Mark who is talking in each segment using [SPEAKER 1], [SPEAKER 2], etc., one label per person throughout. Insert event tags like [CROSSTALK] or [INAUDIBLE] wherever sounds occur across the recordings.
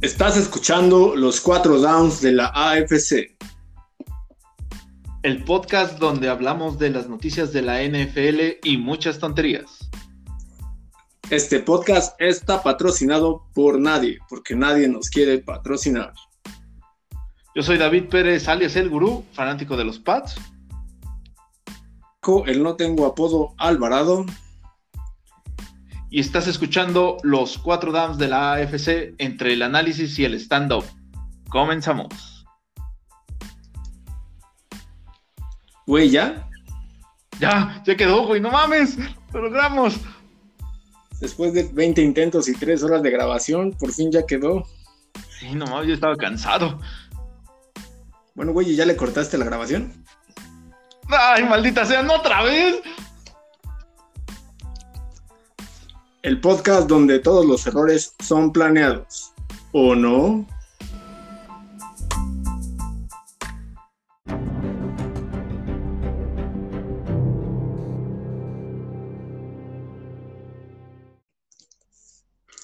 [SPEAKER 1] Estás escuchando los cuatro downs de la AFC.
[SPEAKER 2] El podcast donde hablamos de las noticias de la NFL y muchas tonterías.
[SPEAKER 1] Este podcast está patrocinado por nadie, porque nadie nos quiere patrocinar.
[SPEAKER 2] Yo soy David Pérez, alias El Gurú, fanático de los Pats.
[SPEAKER 1] El no tengo apodo Alvarado.
[SPEAKER 2] Y estás escuchando los cuatro downs de la AFC entre el análisis y el stand-up. Comenzamos.
[SPEAKER 1] Güey, ¿ya?
[SPEAKER 2] Ya, ya quedó, güey, no mames, lo logramos.
[SPEAKER 1] Después de 20 intentos y 3 horas de grabación, por fin ya quedó.
[SPEAKER 2] Sí, no mames, yo estaba cansado.
[SPEAKER 1] Bueno, güey, ¿ya le cortaste la grabación?
[SPEAKER 2] Ay, maldita sea, no otra vez.
[SPEAKER 1] El podcast donde todos los errores son planeados. ¿O no?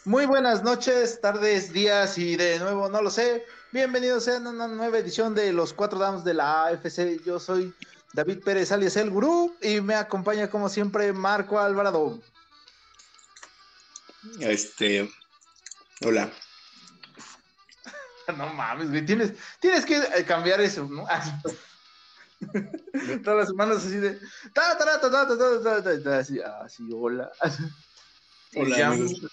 [SPEAKER 2] Muy buenas noches, tardes, días y de nuevo, no lo sé. Bienvenidos a una nueva edición de los cuatro damos de la AFC. Yo soy David Pérez, alias El Gurú, y me acompaña como siempre Marco Alvarado.
[SPEAKER 1] Este, hola. [LAUGHS]
[SPEAKER 2] No mames, güey, tienes, tienes que eh, cambiar eso, ¿no? [LAUGHS] Todas las semanas así de. Ta, ta, ta, ta, ta, ta, ta, así, así, hola. [LAUGHS]
[SPEAKER 1] Hola,
[SPEAKER 2] me, llamo,
[SPEAKER 1] amigos.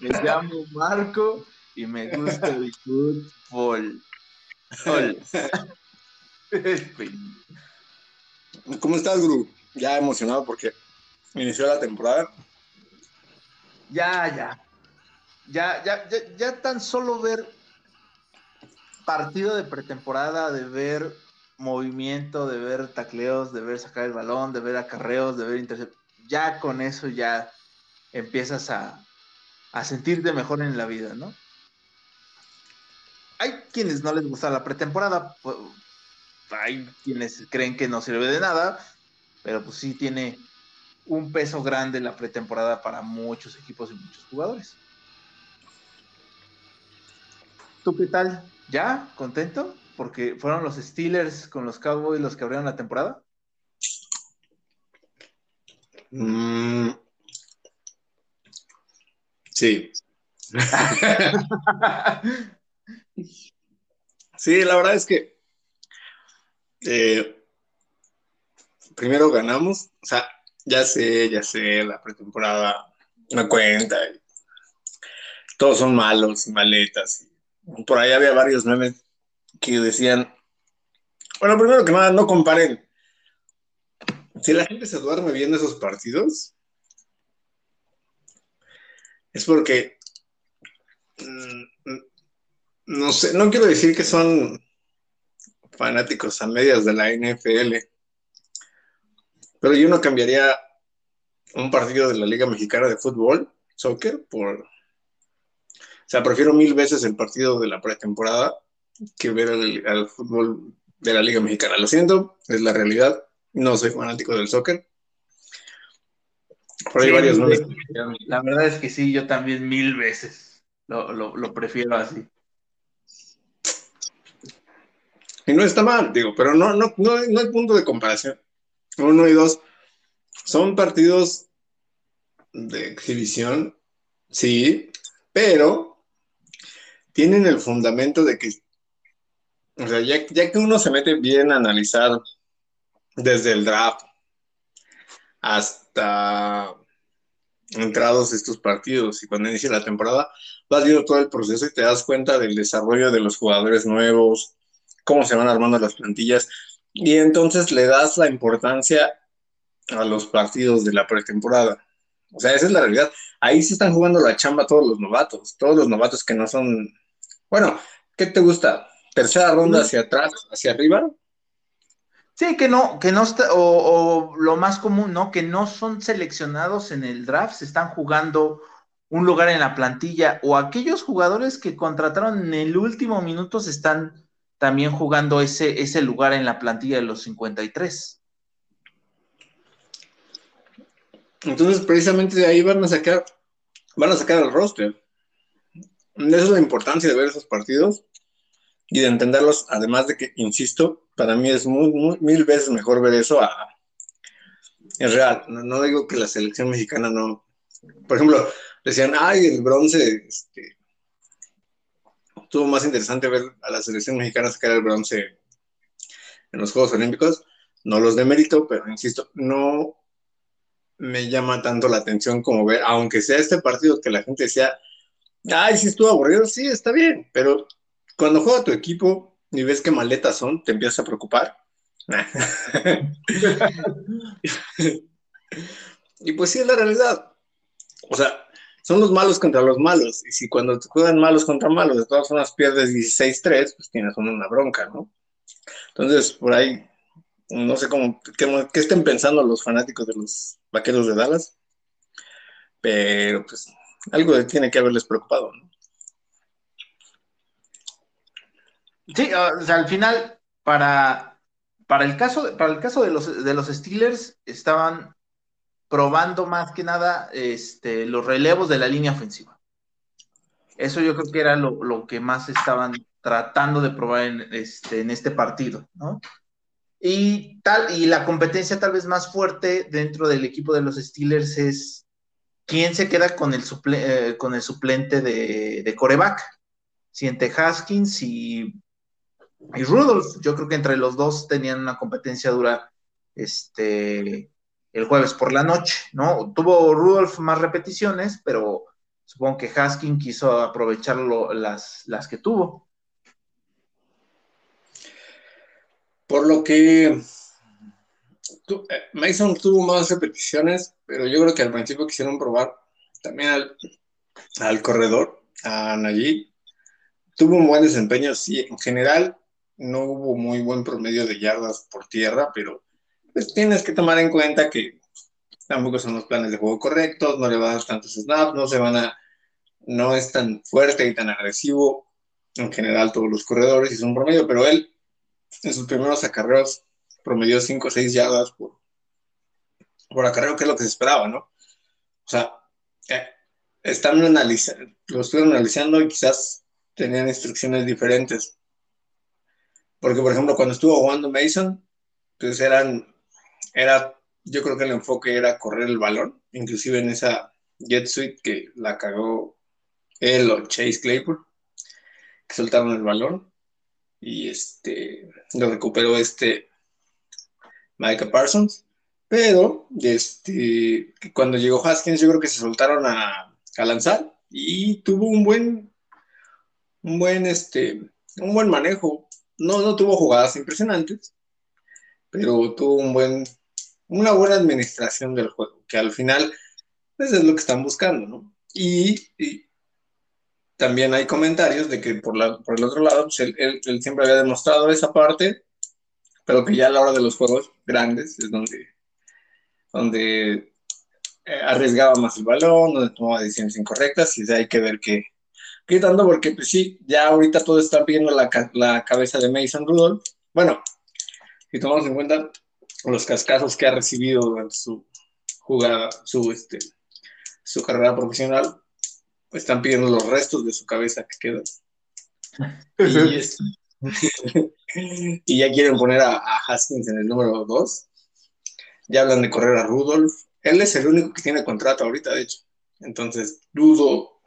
[SPEAKER 2] me llamo Marco y me gusta el fútbol. Hola.
[SPEAKER 1] ¿Cómo estás, Guru? Ya emocionado porque inició la temporada.
[SPEAKER 2] Ya, ya. Ya, ya, ya, ya tan solo ver partido de pretemporada, de ver movimiento, de ver tacleos, de ver sacar el balón, de ver acarreos, de ver intercepciones, ya con eso ya empiezas a, a sentirte mejor en la vida, ¿no? Hay quienes no les gusta la pretemporada, hay quienes creen que no sirve de nada, pero pues sí tiene un peso grande la pretemporada para muchos equipos y muchos jugadores. ¿Tú qué tal? ¿Ya? ¿Contento? Porque fueron los Steelers con los Cowboys los que abrieron la temporada.
[SPEAKER 1] Mm, sí. [LAUGHS] Sí, la verdad es que eh, primero ganamos, o sea, ya sé, ya sé, la pretemporada no cuenta, todos son malos y maletas. por ahí había varios memes que decían, bueno, primero que nada, no comparen. Si la gente se duerme viendo esos partidos, es porque, mm, no sé, no quiero decir que son fanáticos a medias de la NFL, pero yo no cambiaría un partido de la Liga Mexicana de Fútbol, soccer, por... O sea, prefiero mil veces el partido de la pretemporada que ver el, el fútbol de la Liga Mexicana. Lo siento, es la realidad. No soy fanático del soccer. Por ahí
[SPEAKER 2] Sí,
[SPEAKER 1] varios memes.
[SPEAKER 2] La verdad es que sí, yo también mil veces lo, lo- lo prefiero así.
[SPEAKER 1] Y no está mal, digo, pero no, no, no, no hay punto de comparación. Uno y dos son partidos de exhibición, sí, pero tienen el fundamento de que, o sea, ya, ya que uno se mete bien a analizar desde el draft hasta entrados estos partidos y cuando inicia la temporada, vas viendo todo el proceso y te das cuenta del desarrollo de los jugadores nuevos, cómo se van armando las plantillas y entonces le das la importancia a los partidos de la pretemporada. O sea, esa es la realidad. Ahí se están jugando la chamba todos los novatos, todos los novatos que no son, bueno, ¿qué te gusta? ¿Tercera ronda hacia atrás, hacia arriba?
[SPEAKER 2] Sí, que no, que no está, o, o lo más común, ¿no? Que no son seleccionados en el draft, se están jugando un lugar en la plantilla, o aquellos jugadores que contrataron en el último minuto se están también jugando ese, ese lugar en la plantilla de los 53.
[SPEAKER 1] Entonces, precisamente de ahí van a sacar, van a sacar el roster. esa es la importancia de ver esos partidos y de entenderlos, además de que, insisto, para mí es muy, mil veces mejor ver eso a... Es real, no, digo que la selección mexicana no... Por ejemplo, decían, ay, el bronce, este, estuvo más interesante ver a la selección mexicana sacar el bronce en los Juegos Olímpicos, no los de mérito, pero insisto, no me llama tanto la atención como ver, aunque sea este partido que la gente decía, ay, si estuvo aburrido, sí, está bien, pero cuando juega tu equipo y ves qué maletas son, te empiezas a preocupar. [LAUGHS] [LAUGHS] y pues sí es la realidad. O sea, son los malos contra los malos. Y si cuando te juegan malos contra malos, de todas formas pierdes 16-3, pues tienes una bronca, ¿no? Entonces, por ahí, no sé cómo, qué, estén pensando los fanáticos de los vaqueros de Dallas, pero pues algo tiene que haberles preocupado, ¿no?
[SPEAKER 2] Sí, o sea, al final, para, para, el, caso, para el caso de los, de los Steelers, estaban probando más que nada este, los relevos de la línea ofensiva. Eso yo creo que era lo, que más estaban tratando de probar en este, en este partido, ¿no? Y, tal, y la competencia tal vez más fuerte dentro del equipo de los Steelers es quién se queda con el, eh, con el suplente de, de coreback. Siente Haskins y, y Rudolph. Yo creo que entre los dos tenían una competencia dura este, el jueves por la noche, ¿no? Tuvo Rudolph más repeticiones, pero supongo que Haskin quiso aprovechar las, las que tuvo.
[SPEAKER 1] Por lo que eh, Mason tuvo más repeticiones, pero yo creo que al principio quisieron probar también al, al corredor, a Najee. Tuvo un buen desempeño, sí, en general no hubo muy buen promedio de yardas por tierra, pero pues tienes que tomar en cuenta que tampoco son los planes de juego correctos, no le van a dar tantos snaps, no se van a, no es tan fuerte y tan agresivo en general todos los corredores y son promedio, pero él en sus primeros acarreos promedió 5 o 6 yardas por, por acarreo, que es lo que se esperaba, ¿no? O sea, eh, están analizando, lo estuvieron analizando y quizás tenían instrucciones diferentes. Porque, por ejemplo, cuando estuvo jugando Mason, pues eran era, yo creo que el enfoque era correr el balón, inclusive en esa jet suite que la cagó él o Chase Claypool, que soltaron el balón y este lo recuperó este Micah Parsons, pero este cuando llegó Haskins yo creo que se soltaron a, a lanzar y tuvo un buen un buen este un buen manejo. No, no tuvo jugadas impresionantes, pero tuvo un buen una buena administración del juego, que al final pues, es lo que están buscando, ¿no? Y, también hay comentarios de que por, la, por el otro lado, pues, él, siempre había demostrado esa parte, pero que ya a la hora de los juegos grandes es donde, donde eh, arriesgaba más el balón, donde tomaba decisiones incorrectas, y hay que ver qué, tanto, porque pues sí, ya ahorita todo está viendo la, la cabeza de Mason Rudolph. Bueno, si tomamos en cuenta los cascazos que ha recibido durante su jugada, su, este, su carrera profesional, están pidiendo los restos de su cabeza que quedan. [LAUGHS] [LAUGHS] Y, ya quieren poner a, Haskins en el número 2. Ya hablan de correr a Rudolph. Él es el único que tiene contrato ahorita, de hecho. Entonces, dudo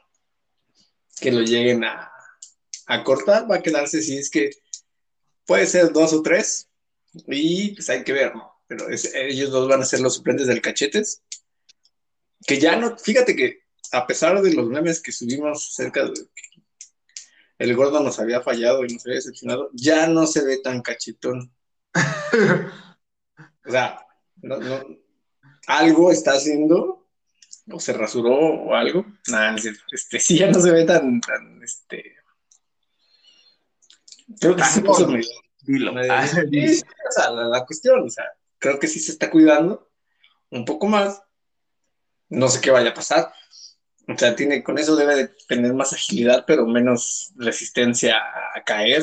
[SPEAKER 1] que lo lleguen a, a cortar. Va a quedarse si es que puede ser dos o tres, y pues hay que ver, ¿no? Pero ellos dos van a ser los suplentes del Cachetes. Que ya no, fíjate que a pesar de los memes que subimos cerca de que el gordo nos había fallado y nos había decepcionado, ya no se ve tan cachetón. o sea, algo está haciendo, o se rasuró o algo. Nada, este, sí, ya no se ve tan, tan, este. Creo que Ah, la, cuestión, o sea, creo que sí se está cuidando un poco más. No sé qué vaya a pasar. O sea, tiene, con eso debe de tener más agilidad, pero menos resistencia a caer,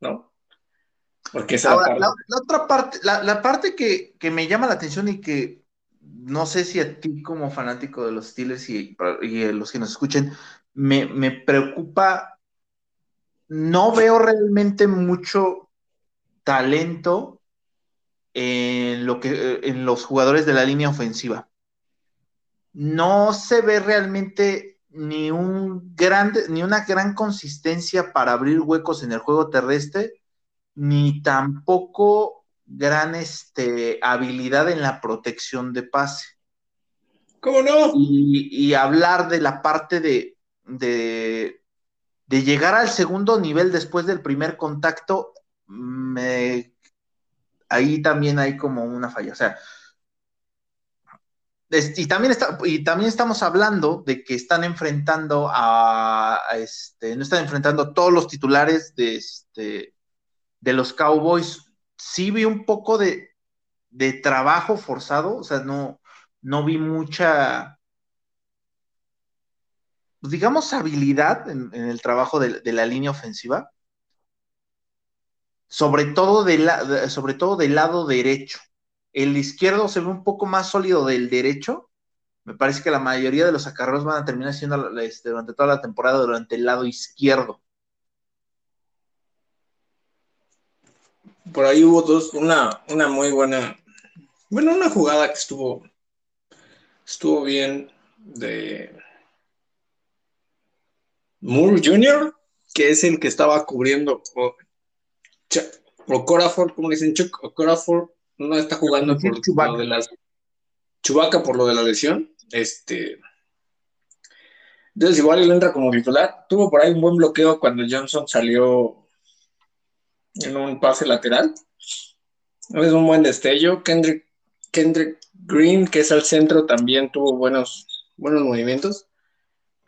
[SPEAKER 1] ¿no?
[SPEAKER 2] Porque esa la, otra parte, la, parte que, me llama la atención y que no sé si a ti como fanático de los Steelers y, y los que nos escuchen, me, me preocupa, no veo realmente mucho talento en, lo que, en los jugadores de la línea ofensiva. No se ve realmente ni un ni una gran consistencia para abrir huecos en el juego terrestre, ni tampoco gran este, habilidad en la protección de pase.
[SPEAKER 1] ¿Cómo no?
[SPEAKER 2] Y, hablar de la parte de, de, de, llegar al segundo nivel después del primer contacto, ahí también hay como una falla. O sea, y también, está, y también estamos hablando de que están enfrentando a, este, no están enfrentando a todos los titulares de, este, de los Cowboys. Sí vi un poco de, de trabajo forzado, o sea, no, no vi mucha, digamos, habilidad en, el trabajo de, la línea ofensiva, sobre todo, sobre todo del lado derecho el izquierdo se ve un poco más sólido del derecho. Me parece que la mayoría de los acarreos van a terminar siendo este, durante toda la temporada durante el lado izquierdo.
[SPEAKER 1] Por ahí hubo dos, una, una muy buena, bueno, una jugada que estuvo, estuvo bien de Moore Jr., que es el que estaba cubriendo, o, Corafor, como dicen Chuck, o Corafor, no está jugando por lo de las Chubaca por lo de la lesión. Este. Entonces, igual él entra como titular. Tuvo por ahí un buen bloqueo cuando Johnson salió en un pase lateral. Es un buen destello. Kendrick, Kendrick Green, que es al centro, también tuvo buenos, buenos movimientos.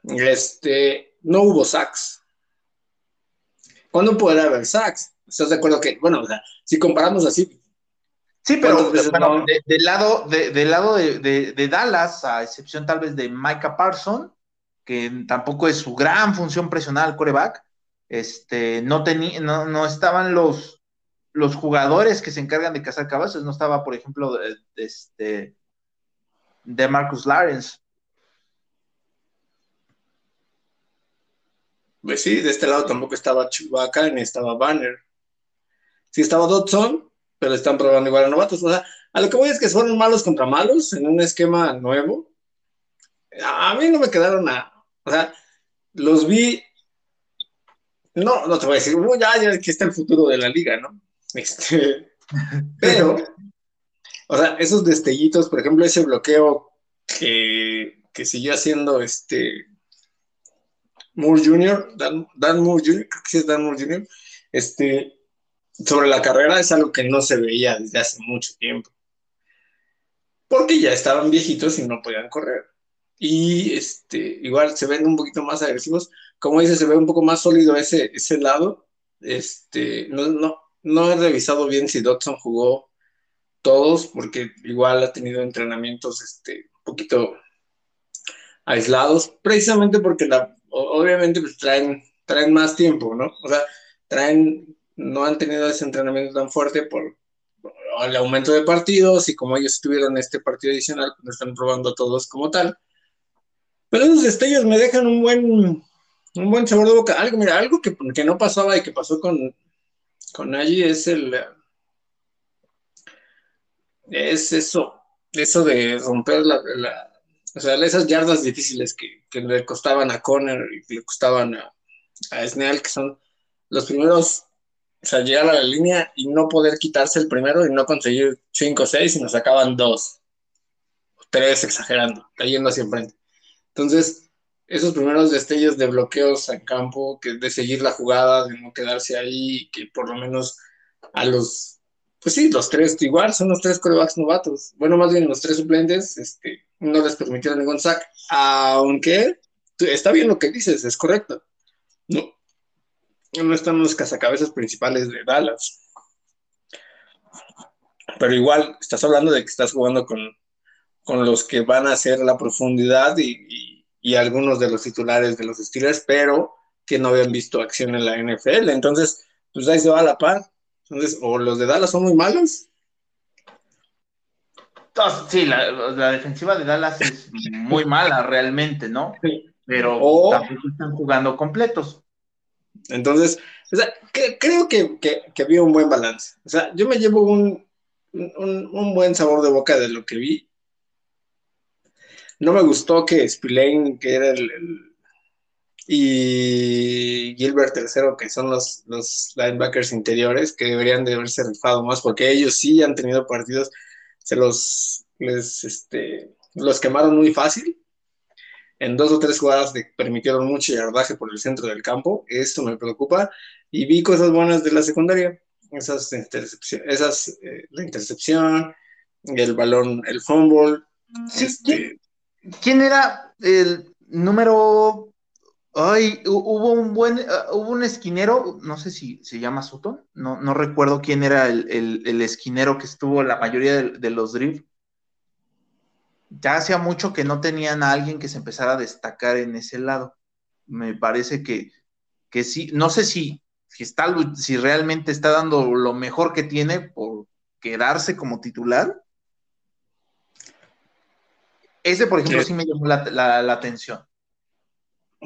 [SPEAKER 1] Este, no hubo sacks. ¿Cuándo podrá haber sacks? ¿Estás de acuerdo que, bueno, o sea, si comparamos así,
[SPEAKER 2] Sí, pero del lado, de, lado de, Dallas, a excepción tal vez de Micah Parson, que tampoco es su gran función presionar al coreback, este, no, no, no estaban los, los jugadores que se encargan de cazar cabezas, no estaba, por ejemplo, de, este, de Marcus Lawrence.
[SPEAKER 1] Pues sí, de este lado tampoco estaba Chewbacca ni estaba Banner. Sí estaba Dodson, pero están probando igual a novatos. O sea, a lo que voy es que fueron malos contra malos en un esquema nuevo. A mí no me quedaron a. O sea, los vi. No, no te voy a decir, ya, ya aquí está el futuro de la liga, ¿no? Este, [LAUGHS] pero, o sea, esos destellitos, por ejemplo, ese bloqueo que, que siguió haciendo este Moore Jr., Dan, Dan Moore Jr., creo que sí es Dan Moore Jr., este, sobre la carrera es algo que no se veía desde hace mucho tiempo. Porque ya estaban viejitos y no podían correr. Y este, igual se ven un poquito más agresivos. Como dice, se ve un poco más sólido ese, ese lado. Este, no, no, no he revisado bien si Dodson jugó todos, porque igual ha tenido entrenamientos este, un poquito aislados, precisamente porque la, obviamente pues traen, traen más tiempo, ¿no? O sea, traen no han tenido ese entrenamiento tan fuerte por el aumento de partidos y como ellos tuvieron este partido adicional, pues están probando todos como tal. Pero esos destellos me dejan un buen, un buen sabor de boca. Algo, mira, algo que, que no pasaba y que pasó con, con allí es el es eso, eso de romper la, o sea, esas yardas difíciles que, que, le costaban a Conner y que le costaban a, a Snell, que son los primeros o sea, llegar a la línea y no poder quitarse el primero y no conseguir cinco o seis y nos sacaban dos, tres exagerando, cayendo hacia enfrente. Entonces, esos primeros destellos de bloqueos en campo, que de seguir la jugada, de no quedarse ahí, que por lo menos a los, pues sí, los tres, igual son los tres corebacks novatos, bueno, más bien los tres suplentes, este, no les permitieron ningún sack, aunque está bien lo que dices, es correcto. No, no están los cazacabezas principales de Dallas. Pero igual, estás hablando de que estás jugando con, los que van a hacer la profundidad y, algunos de los titulares de los Steelers, pero que no habían visto acción en la NFL. Entonces, pues ahí se va a la par. Entonces, o los de Dallas son muy malos.
[SPEAKER 2] Sí, la, defensiva de Dallas es muy mala realmente, ¿no? pero tampoco están jugando completos.
[SPEAKER 1] Entonces, o sea, creo que, había un buen balance. O sea, yo me llevo un, buen sabor de boca de lo que vi. No me gustó que Spillane, que era el, y Gilbert tercero, que son los, los linebackers interiores, que deberían de haberse rifado más, porque ellos sí han tenido partidos, se los, les, este, los quemaron muy fácil. En dos o tres jugadas le permitieron mucho yardaje por el centro del campo. Esto me preocupa. Y vi cosas buenas de la secundaria. Esas intercepciones, esas, eh, la intercepción, el balón, el fumble.
[SPEAKER 2] Este, ¿Quién era el número Ay, hubo un buen, ah, hubo un esquinero, no sé si se llama Sutton, no, no recuerdo quién era el, esquinero que estuvo la mayoría de, los drift. Ya hacía mucho que no tenían a alguien que se empezara a destacar en ese lado. Me parece que, que sí, no sé si, si, está, si realmente está dando lo mejor que tiene por quedarse como titular. Ese, por ejemplo, sí, me llamó la atención.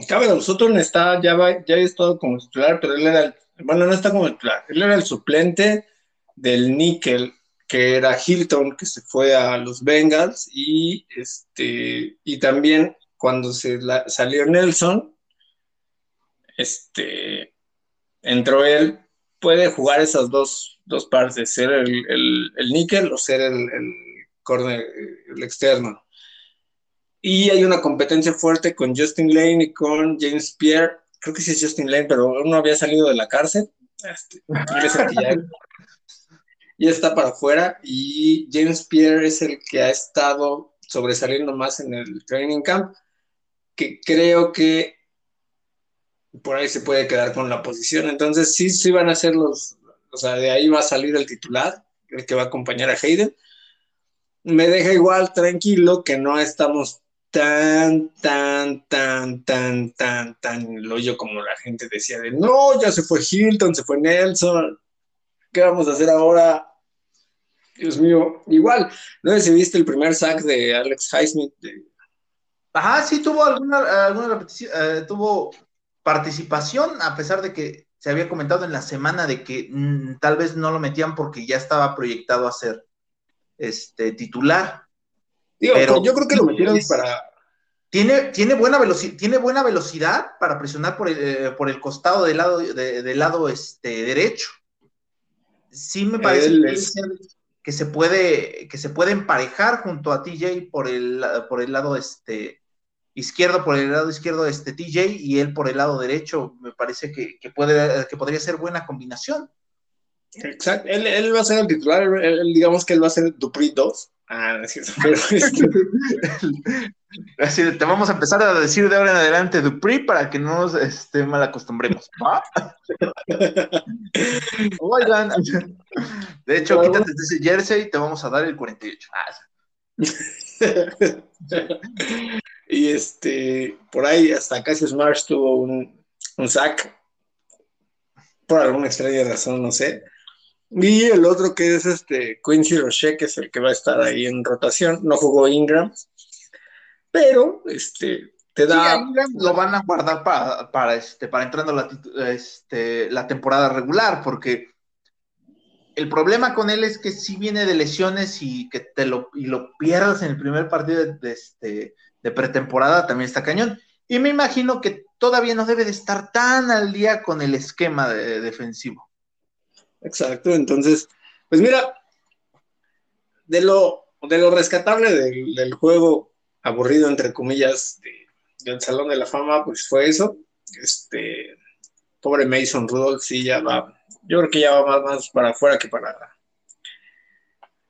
[SPEAKER 1] Cabe Sutton está, ya, va, ya ha estado como titular, pero él era, el, bueno, no está como titular, él era el suplente del Nickel, que era Hilton, que se fue a los Bengals, y, este, y también cuando se salió Nelson, este, entró él, puede jugar esas dos, dos partes, ser el, el, el níquel o ser el, el, corner, el externo. Y hay una competencia fuerte con Justin Lane y con James Pierre. Creo que sí es Justin Lane, pero uno había salido de la cárcel. Este, [LAUGHS] ya, está para afuera. Y James Pierre es el que ha estado sobresaliendo más en el training camp. Que creo que por ahí se puede quedar con la posición. Entonces, sí, sí van a ser los. O sea, de ahí va a salir el titular, el que va a acompañar a Hayden. Me deja igual tranquilo que no estamos tan, tan, tan, tan, tan, tan lo yo como la gente decía de no, ya se fue Hilton, se fue Nelson, ¿qué vamos a hacer ahora? Dios mío, igual, no sé si viste el primer sack de Alex Highsmith.
[SPEAKER 2] Ajá, sí tuvo alguna, alguna repetición, eh, tuvo participación, a pesar de que se había comentado en la semana de que mm, tal vez no lo metían porque ya estaba proyectado a ser este titular
[SPEAKER 1] pero yo creo que lo metieron para.
[SPEAKER 2] Tiene, tiene, buena tiene buena velocidad para presionar por el, eh, por el costado del lado, del lado este, derecho. Sí me parece que, se puede, que se puede emparejar junto a TJ por el, por el lado este, izquierdo, por el lado izquierdo este TJ y él por el lado derecho. Me parece que, puede, que podría ser buena combinación.
[SPEAKER 1] Exacto, él, va a ser el titular, digamos que él va a ser Dupri 2 Ah, es cierto, [LAUGHS] pero
[SPEAKER 2] Así te vamos a empezar a decir de ahora en adelante Dupri para que no nos este, mal acostumbremos. [LAUGHS] Oigan, de hecho, quítate ese jersey y te vamos a dar el 48. Ah, [LAUGHS]
[SPEAKER 1] y este, por ahí hasta Cassius Marsh tuvo un, un sack por alguna extraña razón, no sé. Y el otro que es este Quincy Roche, que es el que va a estar ahí en rotación. No jugó Ingram, pero este te da.
[SPEAKER 2] lo van a guardar para, para, este, para entrando la, este, la temporada regular, porque el problema con él es que si viene de lesiones y que te lo, y lo pierdas en el primer partido de, este, de pretemporada, también está cañón. Y me imagino que todavía no debe de estar tan al día con el esquema defensivo.
[SPEAKER 1] Exacto, entonces, pues mira, de lo, de lo rescatable del, juego aburrido, entre comillas, del Salón de la Fama, pues fue eso. Este, pobre Mason Rudolph, sí, ya va, yo creo que ya va más, para afuera que para,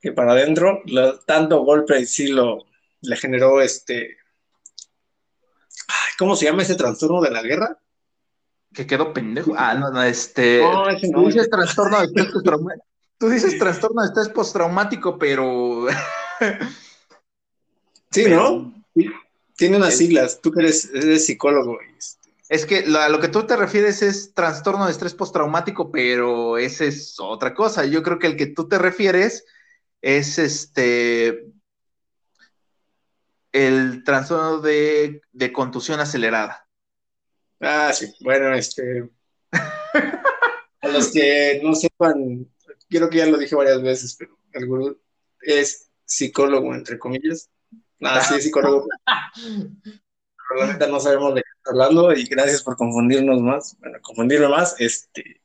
[SPEAKER 1] que para adentro. tanto golpe sí lo, le generó este, ¿cómo se llama ese trastorno de la guerra?
[SPEAKER 2] Que quedó pendejo. Ah, no, no, este. tú dices trastorno de estrés postraumático. [LAUGHS] Tú dices trastorno de estrés postraumático, pero. [LAUGHS]
[SPEAKER 1] sí, ¿no? Tiene unas siglas. Tú que eres, psicólogo.
[SPEAKER 2] Este. Es que a lo que tú te refieres es trastorno de estrés postraumático, pero ese es otra cosa. Yo creo que el que tú te refieres es este el trastorno de, de contusión acelerada.
[SPEAKER 1] Ah, sí. Bueno, este. a los que no sepan, creo que ya lo dije varias veces, pero el gurú es psicólogo, entre comillas. Ah, sí, es psicólogo. pero la no sabemos de qué está hablando y gracias por confundirnos más. Bueno, confundirme más, este.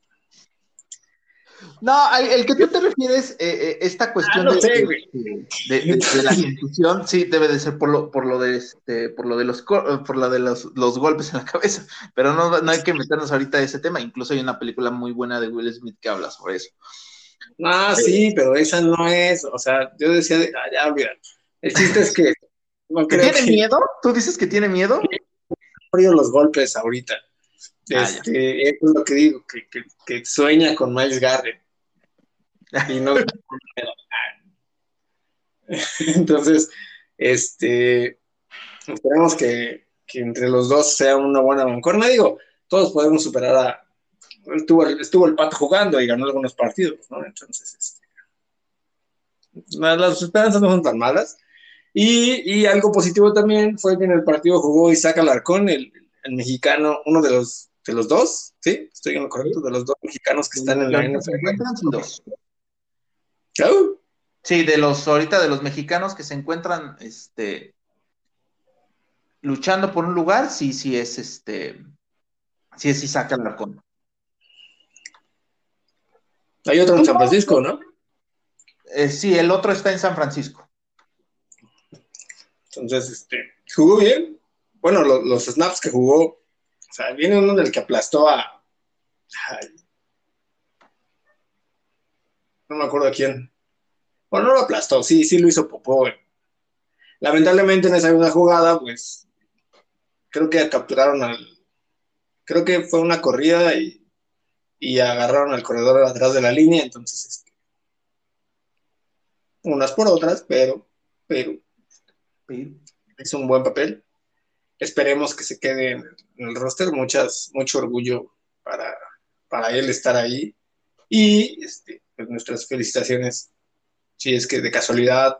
[SPEAKER 2] No, el que tú te refieres, eh, eh, esta cuestión
[SPEAKER 1] Ah, no
[SPEAKER 2] de,
[SPEAKER 1] sé,
[SPEAKER 2] de-
[SPEAKER 1] güey.
[SPEAKER 2] de- de- de la contusión, sí, debe de ser por lo, por lo de este, por lo de los co- por lo de los, los golpes en la [LAUGHS] cabeza. Pero no, no hay que meternos ahorita a ese tema. Incluso hay una película muy buena de Will Smith que habla sobre eso.
[SPEAKER 1] Ah, sí, pero esa no es. O sea, yo decía, de, ah, ya, olvídalo. El chiste es que no creo
[SPEAKER 2] ¿Tiene
[SPEAKER 1] que
[SPEAKER 2] miedo? ¿Tú dices que tiene miedo?
[SPEAKER 1] frío los golpes ahorita.
[SPEAKER 2] Ah.
[SPEAKER 1] Este, eso es lo que digo, que, que, que sueña con Miles Garrett. Y no. Entonces, este, esperemos que, que entre los dos sea una buena mancorna. Digo, todos podemos superar a. Estuvo, estuvo el pato jugando y ganó algunos partidos, ¿no? Entonces, este, la- las esperanzas no son tan malas. Y, y algo positivo también fue que en el partido jugó Isaac Alarcón, el, el mexicano, uno de los, de los dos, ¿sí? Estoy en lo correcto, de los dos mexicanos que están en la NFL.
[SPEAKER 2] dos. Sí, de los ahorita de los mexicanos que se encuentran este luchando por un lugar, sí, sí es este sí es Isaac Alarcón.
[SPEAKER 1] Hay otro en San Francisco, ¿no?
[SPEAKER 2] Eh, sí, el otro está en San Francisco.
[SPEAKER 1] Entonces, este, jugó bien. Bueno, lo- los snaps que jugó, o sea, viene uno del que aplastó a. no me acuerdo a quién. Bueno, no lo aplastó, sí, sí lo hizo popó. güey. Lamentablemente en esa segunda jugada, pues, creo que capturaron al. Creo que fue una corrida y, y agarraron al corredor atrás de la línea, entonces, este, unas por otras, pero, pero hizo un buen papel. Esperemos que se quede en el roster. Muchas, mucho orgullo para, para él estar ahí. Y este, pues nuestras felicitaciones. Si es que de casualidad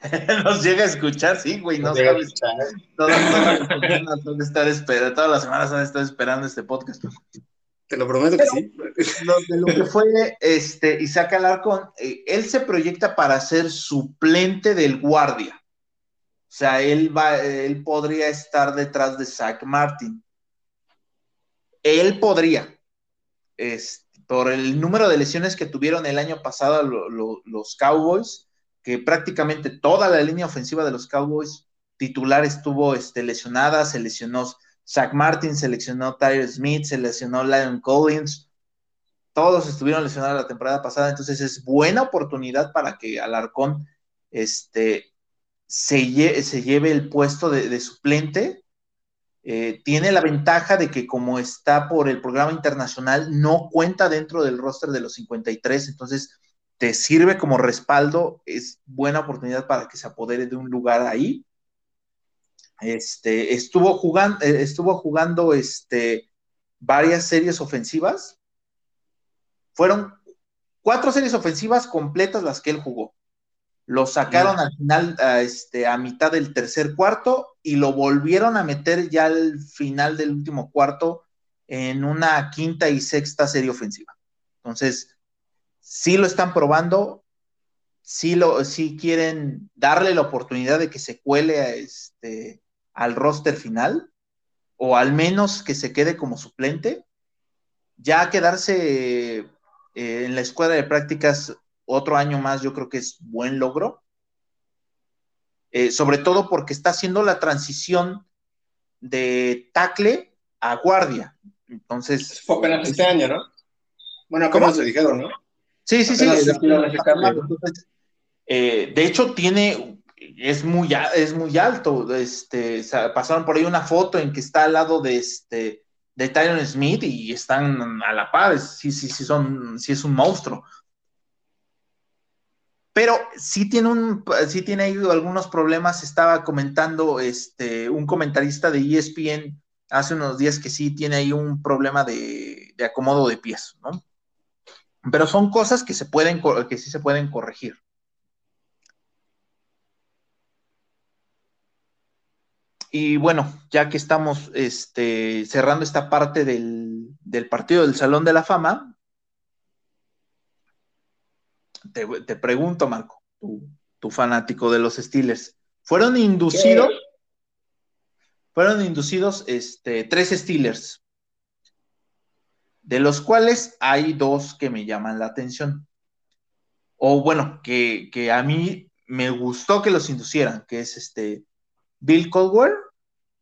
[SPEAKER 1] [LAUGHS]
[SPEAKER 2] Nos llega a escuchar, sí, güey, no
[SPEAKER 1] nos llega a escuchar,
[SPEAKER 2] Todas, todas las semanas han de estar esperando, todas las semanas han estar esperando este podcast.
[SPEAKER 1] te lo prometo que sí.
[SPEAKER 2] Lo, de lo que fue este Isaac Alarcón, eh, él se proyecta para ser suplente del guardia. O sea, él va, él podría estar detrás de Zach Martin. Él podría. Este, por el número de lesiones que tuvieron el año pasado lo- lo- los Cowboys, que prácticamente toda la línea ofensiva de los Cowboys titular estuvo este, lesionada, se lesionó Zach Martin, se lesionó Tyler Smith, se lesionó Lion Collins, todos estuvieron lesionados la temporada pasada, entonces es buena oportunidad para que Alarcón este, se, lle se lleve el puesto de suplente. Eh, tiene la ventaja de que como está por el programa internacional, no cuenta dentro del roster de los 53, entonces te sirve como respaldo, es buena oportunidad para que se apodere de un lugar ahí. Este, estuvo jugando, eh, estuvo jugando este, varias series ofensivas. Fueron cuatro series ofensivas completas las que él jugó. Lo sacaron al final, a, este, a mitad del tercer cuarto y lo volvieron a meter ya al final del último cuarto en una quinta y sexta serie ofensiva. Entonces, sí lo están probando, sí, lo, sí quieren darle la oportunidad de que se cuele a este, al roster final, o al menos que se quede como suplente, ya quedarse eh, en la escuadra de prácticas otro año más, yo creo que es buen logro, eh, sobre todo porque está haciendo la transición de tackle a guardia. Entonces.
[SPEAKER 1] Fue apenas este año, ¿no? Bueno, como se dijeron, ¿no?
[SPEAKER 2] Sí, sí, sí.
[SPEAKER 1] Apenas cambio.
[SPEAKER 2] Entonces, eh, de hecho, tiene, es muy, es muy alto. Este, pasaron por ahí una foto en que está al lado de este de Tyron Smith y están a la par. Sí, sí, sí, son, sí es un monstruo. Pero sí tiene un, sí tiene ahí algunos problemas. Estaba comentando este, un comentarista de ESPN hace unos días que sí tiene ahí un problema de, de acomodo de pies, ¿no? Pero son cosas que se pueden, que sí se pueden corregir. y bueno, ya que estamos este, cerrando esta parte del, partido del Salón de la Fama, te, pregunto, Marco, tu, fanático de los Steelers, ¿fueron inducidos? Fueron inducidos este, tres Steelers, de los cuales hay dos que me llaman la atención. O bueno, que, que a mí me gustó que los inducieran, que es este Bill Caldwell,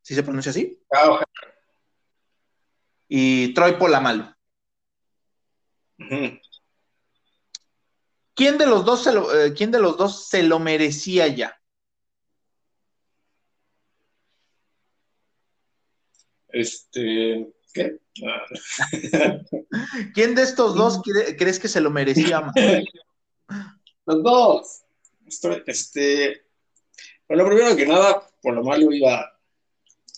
[SPEAKER 2] si se pronuncia así. Ah, y Troy Polamalu. ¿Quién de los dos se lo, eh, ¿quién de los dos se lo merecía ya?
[SPEAKER 1] Este, ¿qué?
[SPEAKER 2] Ah. [LAUGHS] ¿Quién de estos dos crees que se lo merecía más? [LAUGHS]
[SPEAKER 1] Los dos. Este, bueno, primero que nada, por lo malo iba,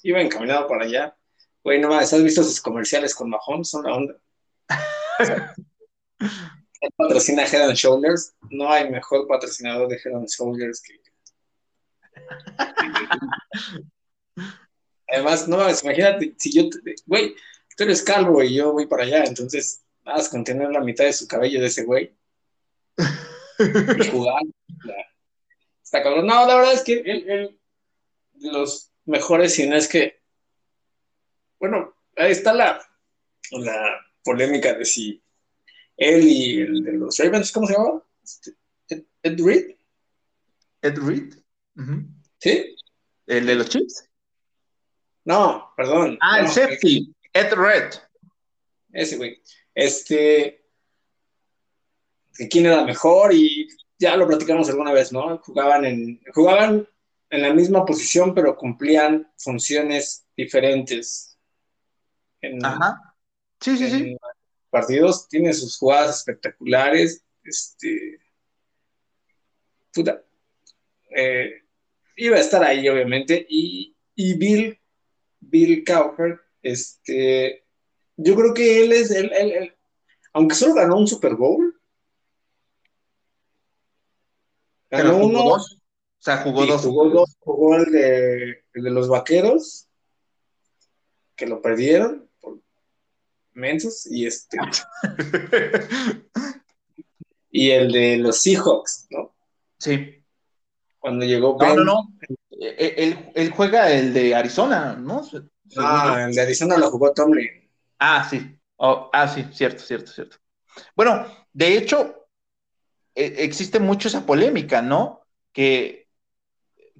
[SPEAKER 1] iba encaminado para allá. Güey, no más, ¿has visto sus comerciales con Mahomes? Son la onda. [LAUGHS] patrocina Head and Shoulders. No hay mejor patrocinador de Head and Shoulders que. [LAUGHS] Además, no imagínate, si yo, güey, tú eres calvo y yo voy para allá, entonces, vas con tener la mitad de su cabello de ese güey. y [LAUGHS] jugar. Está cabrón. No, la verdad es que él, los mejores, si no es que, bueno, ahí está la, la polémica de si él y el de los Ravens, ¿cómo se llama? Este, Ed, Reed.
[SPEAKER 2] Ed Reed.
[SPEAKER 1] ¿Sí?
[SPEAKER 2] ¿El de los Chips?
[SPEAKER 1] No, perdón.
[SPEAKER 2] Ah,
[SPEAKER 1] el
[SPEAKER 2] safety, Ed Reed.
[SPEAKER 1] Ese güey. Este, quién era mejor y ya lo platicamos alguna vez, ¿no? Jugaban en, jugaban en la misma posición, pero cumplían funciones diferentes.
[SPEAKER 2] Ajá. Sí, sí, sí.
[SPEAKER 1] Partidos tiene sus jugadas espectaculares. Este. Puta. Eh, iba a estar ahí, obviamente. Y, y Bill, Bill Cowher, este. Yo creo que él es. el aunque solo ganó un Super Bowl,
[SPEAKER 2] Ganó uno. Dos. O sea, jugó dos.
[SPEAKER 1] Jugó dos. Jugó el de, el de los vaqueros, que lo perdieron mensos, y este. [LAUGHS] y el de los Seahawks, ¿no?
[SPEAKER 2] Sí.
[SPEAKER 1] Cuando llegó
[SPEAKER 2] No, no, no. E, e, él, juega el de Arizona, ¿no?
[SPEAKER 1] Ah, el de Arizona lo jugó Tomlin.
[SPEAKER 2] Ah, sí. Oh, ah, sí, cierto, cierto, cierto. Bueno, de hecho, e, existe mucho esa polémica, ¿no? Que,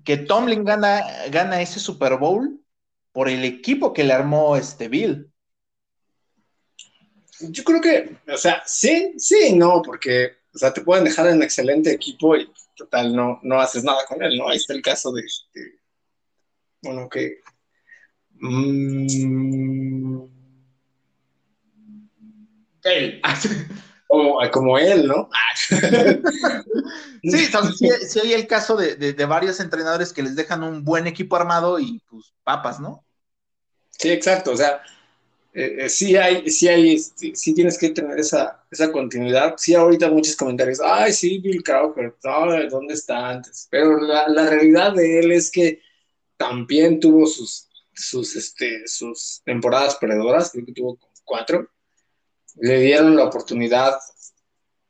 [SPEAKER 2] que Tomlin gana, gana ese Super Bowl por el equipo que le armó este Bill.
[SPEAKER 1] Yo creo que, o sea, sí, sí, no, porque, o sea, te pueden dejar en excelente equipo y total, no, no haces nada con él, ¿no? Ahí está el caso de este, bueno, que... Mm, él. [LAUGHS] como, él, ¿no? [LAUGHS]
[SPEAKER 2] sí, sí, hay el caso de, varios entrenadores que les dejan un buen equipo armado y pues papas, ¿no?
[SPEAKER 1] Sí, exacto, o sea, eh, eh, sí hay, sí hay, este, sí, tienes que tener esa, esa continuidad. Sí, ahorita muchos comentarios, ay, sí, Bill Crawford, ¿dónde está antes? Pero la, la, realidad de él es que también tuvo sus, sus, este, sus temporadas perdedoras, creo que tuvo cuatro le dieron la oportunidad,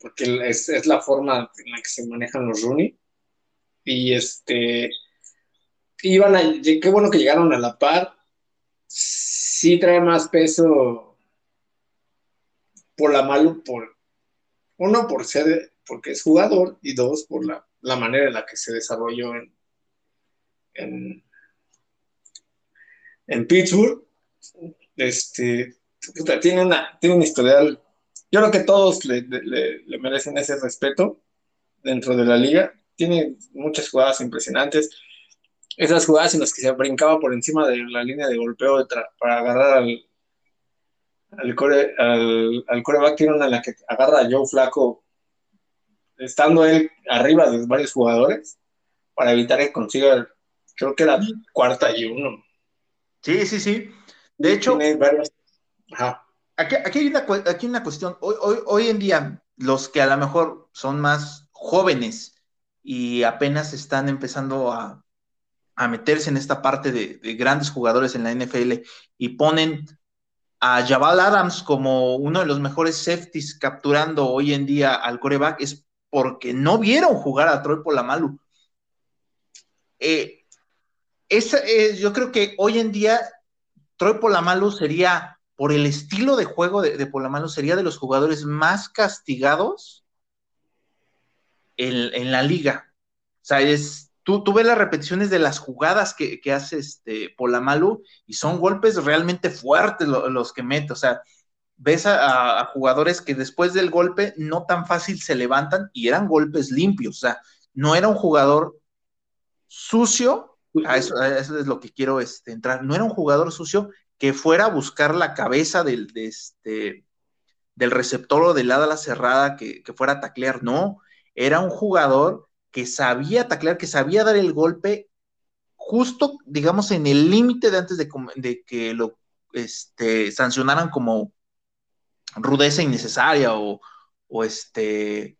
[SPEAKER 1] porque es, es, la forma en la que se manejan los Rooney. Y este, iban a, qué bueno que llegaron a la par. Sí trae más peso por la malo, por uno por ser, porque es jugador, y dos por la, la manera en la que se desarrolló en, en, en Pittsburgh. Este, tiene, una, tiene un historial. Yo creo que todos le, merecen ese respeto dentro de la liga. Tiene muchas jugadas impresionantes. Esas jugadas en las que se brincaba por encima de la línea de golpeo para agarrar al, al, core, al, coreback, tiene una en la que agarra a Joe Flaco estando él arriba de varios jugadores para evitar que consiga, creo que la cuarta y uno.
[SPEAKER 2] Sí, sí, sí. De hecho, Aquí, aquí, hay una, aquí una cuestión. Hoy, hoy, hoy en día, los que a lo mejor son más jóvenes y apenas están empezando a, a meterse en esta parte de, grandes jugadores en la NFL y ponen a Jabal Adams como uno de los mejores safeties capturando hoy en día al coreback es porque no vieron jugar a Troy Polamalu. Eh, yo creo que hoy en día Troy Polamalu sería, por el estilo de juego de, de Polamalu, sería de los jugadores más castigados en, la liga. O sea, es, tú, ves las repeticiones de las jugadas que, hace este Polamalu y son golpes realmente fuertes los que mete. O sea, ves a, jugadores que después del golpe no tan fácil se levantan y eran golpes limpios. O sea, no era un jugador sucio. A eso, es lo que quiero este, entrar. No era un jugador sucio que fuera a buscar la cabeza del, este, del receptor o del ala cerrada que, que fuera a taclear. No, era un jugador que sabía taclear, que sabía dar el golpe justo, digamos, en el límite de antes de, que lo este, sancionaran como rudeza innecesaria o, este...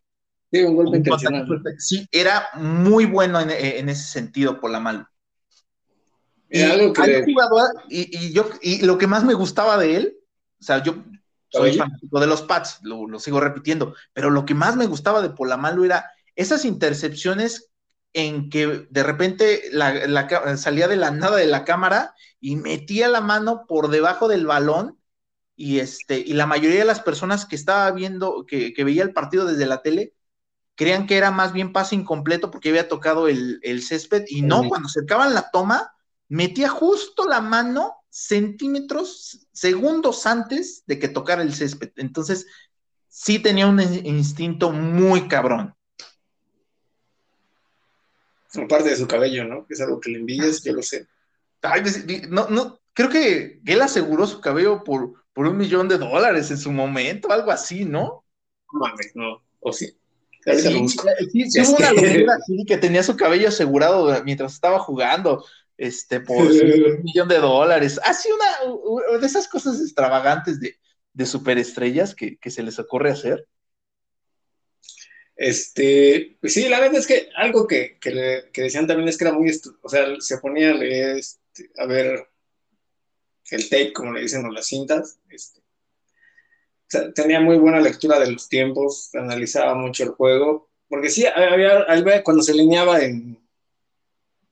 [SPEAKER 1] Sí, un golpe intencional.
[SPEAKER 2] Sí, era muy bueno en, ese sentido, por la mal. Y, y, yo, y lo que más me gustaba de él, o sea, yo soy fanático de los Pats, lo, sigo repitiendo, pero lo que más me gustaba de Polamalu era esas intercepciones en que de repente la, salía de la nada de la cámara y metía la mano por debajo del balón y este y la mayoría de las personas que estaba viendo que, veía el partido desde la tele creían que era más bien pase incompleto porque había tocado el, el césped y no, cuando acercaban la toma metía justo la mano centímetros, segundos antes de que tocara el césped. Entonces, sí tenía un instinto muy cabrón.
[SPEAKER 1] Aparte de su cabello, ¿no? Que es algo que le envidias, yo lo sé.
[SPEAKER 2] no, no, creo que él aseguró su cabello por, por un millón de dólares en su momento, algo así, ¿no?
[SPEAKER 1] No mames, no, o sí.
[SPEAKER 2] Sí, sí, hubo una locura así que tenía su cabello asegurado mientras estaba jugando este, por un [LAUGHS] millón de dólares. Así una, de esas cosas extravagantes de, superestrellas que, se les ocurre hacer.
[SPEAKER 1] Este, pues sí, la verdad es que algo que, decían también es que era muy, o sea, se ponía a leer, este, a ver el tape, como le dicen, o las cintas, este, tenía muy buena lectura de los tiempos, analizaba mucho el juego, porque sí, había, cuando se lineaba en,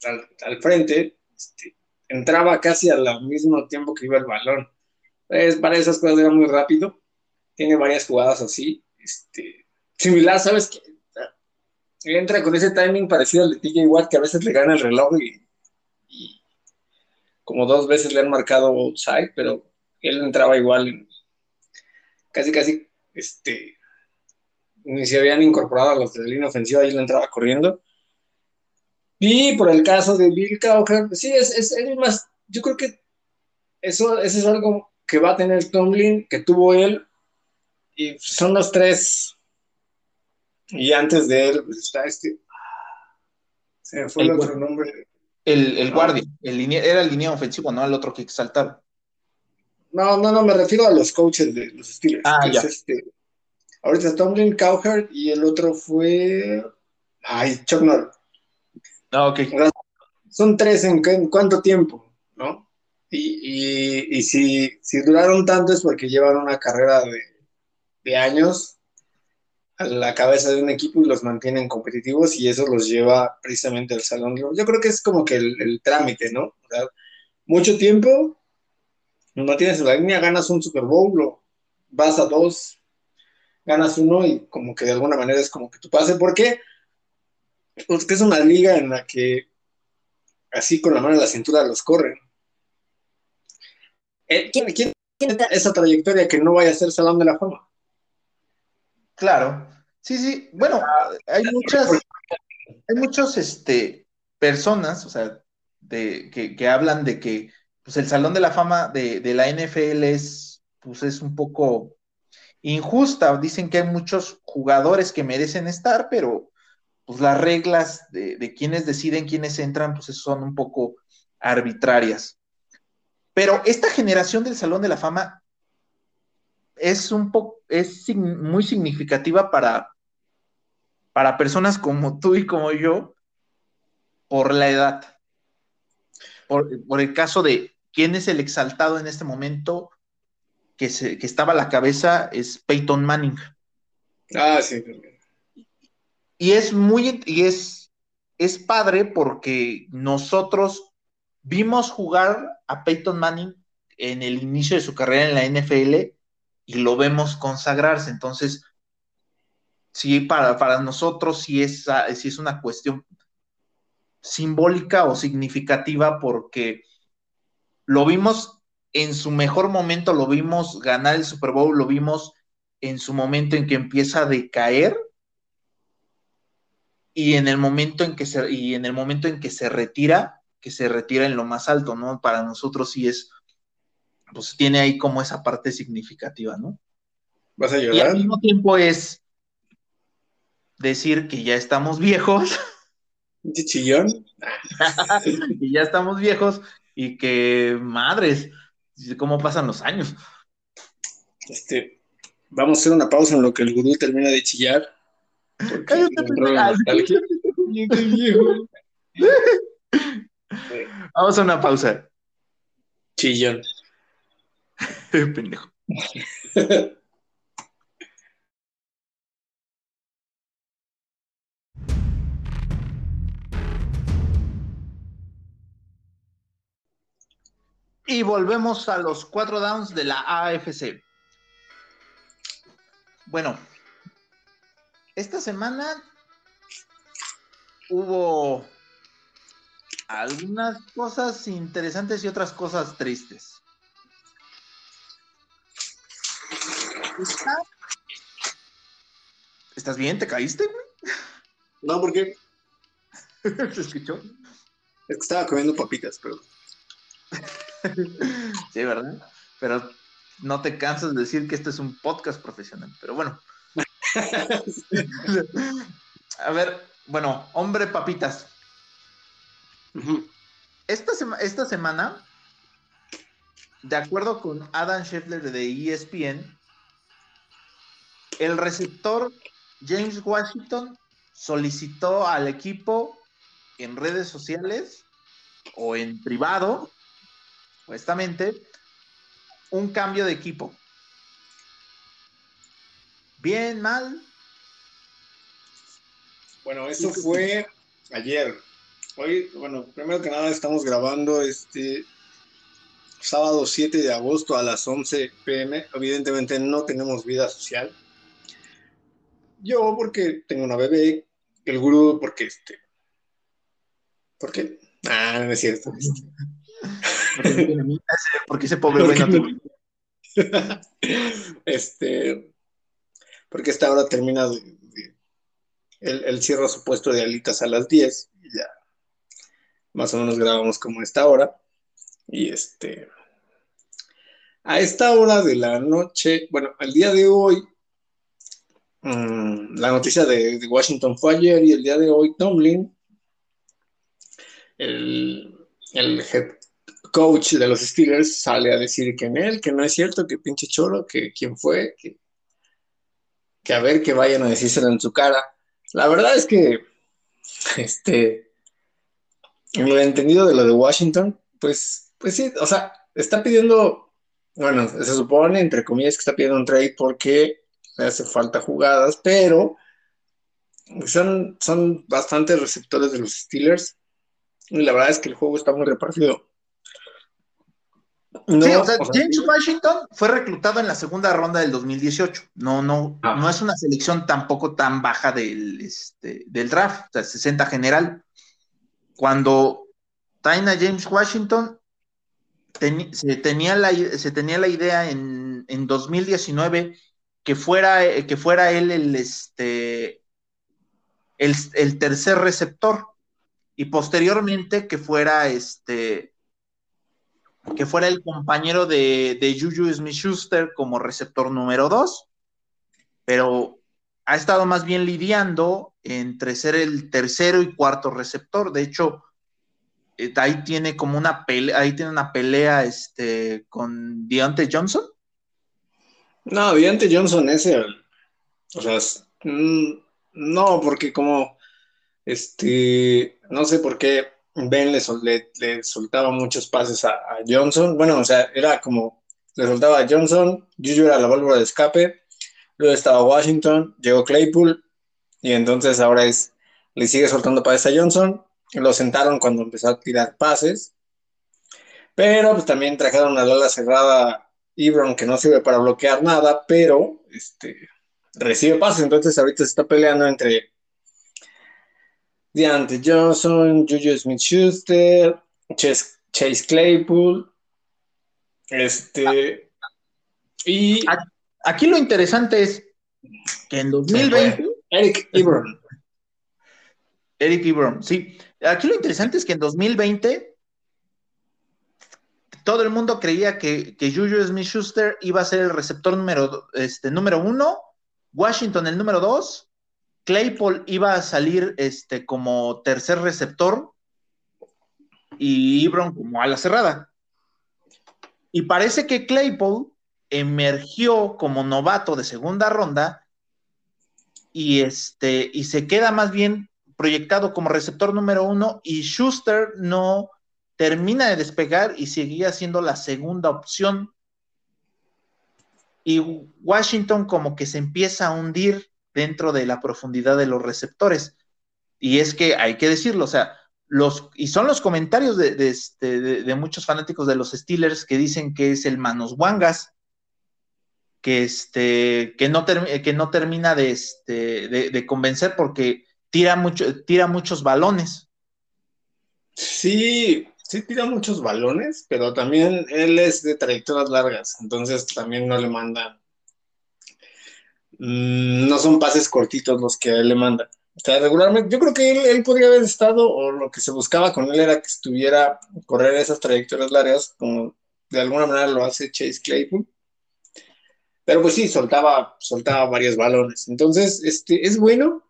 [SPEAKER 1] al, frente, este, entraba casi al mismo tiempo que iba el balón. Pues, para esas cosas era muy rápido. Tiene varias jugadas así. Este, similar, ¿sabes? Que, entra con ese timing parecido al de TJ Watt, que a veces le gana el reloj y, como dos veces le han marcado outside, pero él entraba igual. casi, casi, este, ni se habían incorporado a los de la línea ofensiva, ahí le entraba corriendo. Y por el caso de Bill Cowher, sí, es, es, más, yo creo que eso, eso, es algo que va a tener Tomlin, que tuvo él, y son los tres. Y antes de él, pues está este. Se me fue el, otro nombre.
[SPEAKER 2] El, el guardia, el era el línea ofensivo, no el otro que exaltaron.
[SPEAKER 1] No, no, no, me refiero a los coaches de los Steelers. Ah, ya. Este, ahorita Tomlin, Cowherd y el otro fue. Ay, Chuck Norris.
[SPEAKER 2] Ah, ok.
[SPEAKER 1] Son tres en, cuánto tiempo, ¿no? Y, si, duraron tanto es porque llevan una carrera de, años a la cabeza de un equipo y los mantienen competitivos y eso los lleva precisamente al salón. Yo creo que es como que el, trámite, ¿no? mucho tiempo, no tienes la línea, ganas un Super Bowl, vas a dos, ganas uno y como que de alguna manera es como que tu pase. ¿Por qué? Pues que es una liga en la que así con la mano en la cintura los corren. Eh, ¿Quién, quién, esa trayectoria que no vaya a ser Salón de la Fama?
[SPEAKER 2] Claro, sí, sí. Bueno, hay muchas, hay muchos, este, personas, o sea, de, que, hablan de que pues, el Salón de la Fama de, de, la NFL es, pues, es un poco injusta. Dicen que hay muchos jugadores que merecen estar, pero pues las reglas de, de quienes deciden quiénes entran, pues son un poco arbitrarias. Pero esta generación del Salón de la Fama es un poco, es muy significativa para, para personas como tú y como yo por la edad. por, el caso de quién es el exaltado en este momento que, se, que estaba a la cabeza es Peyton Manning.
[SPEAKER 1] Ah, sí.
[SPEAKER 2] Y es muy, y es, es padre porque nosotros vimos jugar a Peyton Manning en el inicio de su carrera en la NFL y lo vemos consagrarse. Entonces, sí, para, para nosotros sí es, sí es una cuestión simbólica o significativa porque lo vimos en su mejor momento, lo vimos ganar el Super Bowl, lo vimos en su momento en que empieza a decaer y en el momento en que se, y en el momento en que se retira, que se retira en lo más alto, ¿no? Para nosotros sí es, pues tiene ahí como esa parte significativa, ¿no?
[SPEAKER 1] ¿Vas a llorar?
[SPEAKER 2] Y al mismo tiempo es decir que ya estamos viejos. [LAUGHS]
[SPEAKER 1] chillón? [LAUGHS]
[SPEAKER 2] y ya estamos viejos y que, madres, cómo pasan los años.
[SPEAKER 1] Este, vamos a hacer una pausa en lo que el gurú termina de chillar. [LAUGHS]
[SPEAKER 2] Vamos a una pausa.
[SPEAKER 1] Chillón.
[SPEAKER 2] Pendejo. Y volvemos a los cuatro downs de la AFC. Bueno, esta semana hubo algunas cosas interesantes y otras cosas tristes. ¿Estás bien? ¿Te caíste, güey?
[SPEAKER 1] No, ¿por qué? [LAUGHS]
[SPEAKER 2] ¿Se escuchó?
[SPEAKER 1] Es que estaba comiendo papitas, pero. [LAUGHS]
[SPEAKER 2] sí, ¿verdad? Pero no te cansas de decir que este es un podcast profesional. Pero bueno. [LAUGHS] A ver, bueno, hombre papitas. esta, esta semana, de acuerdo con Adam Scheffler de ESPN, el receptor James Washington solicitó al equipo en redes sociales o en privado supuestamente, un cambio de equipo. Bien, mal.
[SPEAKER 1] Bueno, eso fue ayer. Hoy, bueno, primero que nada estamos grabando este sábado 7 de agosto a las 11 pm. Evidentemente no tenemos vida social. Yo porque tengo una bebé, el gurú porque este... ¿Por qué? Ah, no es cierto.
[SPEAKER 2] Porque ese pobre güey no [LAUGHS]
[SPEAKER 1] Este, porque esta hora termina de, el, cierre su puesto de alitas a las 10 y ya más o menos grabamos como esta hora. Y este, a esta hora de la noche, bueno, al día de hoy, mm, la noticia de, Washington fue ayer y el día de hoy Tomlin, el, el head coach de los Steelers sale a decir que en él, que no es cierto, que pinche choro, que quién fue, que, a ver que vayan a decírselo en su cara. La verdad es que, este, en lo entendido de lo de Washington, pues, pues sí, o sea, está pidiendo, bueno, se supone, entre comillas, que está pidiendo un trade porque le hace falta jugadas, pero son, son bastantes receptores de los Steelers. Y la verdad es que el juego está muy repartido
[SPEAKER 2] sí, o sea, James Washington fue reclutado en la segunda ronda del 2018. No, no, ah. no es una selección tampoco tan baja del, este, del draft, o sea, 60 general. Cuando traen a James Washington, se, tenía la, se tenía la idea en, en 2019 que fuera, que fuera él el, este, el, el tercer receptor y posteriormente que fuera este que fuera el compañero de, de Juju Smith-Schuster como receptor número dos, pero ha estado más bien lidiando entre ser el tercero y cuarto receptor. De hecho, eh, ahí tiene como una pelea, ahí tiene una pelea este, con Deontay Johnson.
[SPEAKER 1] No, Deontay Johnson es el, o sea, mm, no, porque como, este, no sé por qué Ben le, soltaba muchos pases a, Johnson. Bueno, o sea, era como le soltaba a Johnson, Juju era la válvula de escape, luego estaba Washington, llegó Claypool, y entonces ahora es, le sigue soltando pases a Johnson, lo sentaron cuando empezó a tirar pases, pero pues también trajeron una ala cerrada Ibron que no sirve para bloquear nada, pero este, recibe pases, entonces ahorita se está peleando entre Deante Johnson, Juju Smith-Schuster, Chase, Claypool, este, y...
[SPEAKER 2] Aquí lo interesante es que en 2020...
[SPEAKER 1] Eric Ibron.
[SPEAKER 2] Eric Ibron, sí. Aquí lo interesante es que en 2020 todo el mundo creía que, que Juju Smith-Schuster iba a ser el receptor número, este, número uno, Washington el número dos, Claypool iba a salir este, como tercer receptor y Ibron como a la cerrada. Y parece que Claypool emergió como novato de segunda ronda y, este, y se queda más bien proyectado como receptor número uno y Schuster no termina de despegar y seguía siendo la segunda opción. Y Washington como que se empieza a hundir dentro de la profundidad de los receptores. Y es que hay que decirlo, o sea, los, y son los comentarios de, de, este, muchos fanáticos de los Steelers que dicen que es el Manos Wangas, que, este, que, no, que no termina de, este, de, convencer porque tira, mucho, tira muchos balones.
[SPEAKER 1] Sí, sí tira muchos balones, pero también él es de trayectorias largas, entonces también no le mandan. Mm, no son pases cortitos los que le manda. O sea, regularmente, yo creo que él, podría haber estado, o lo que se buscaba con él era que estuviera correr esas trayectorias largas, como de alguna manera lo hace Chase Claypool. Pero pues sí, soltaba, soltaba varios balones. Entonces, este, es bueno.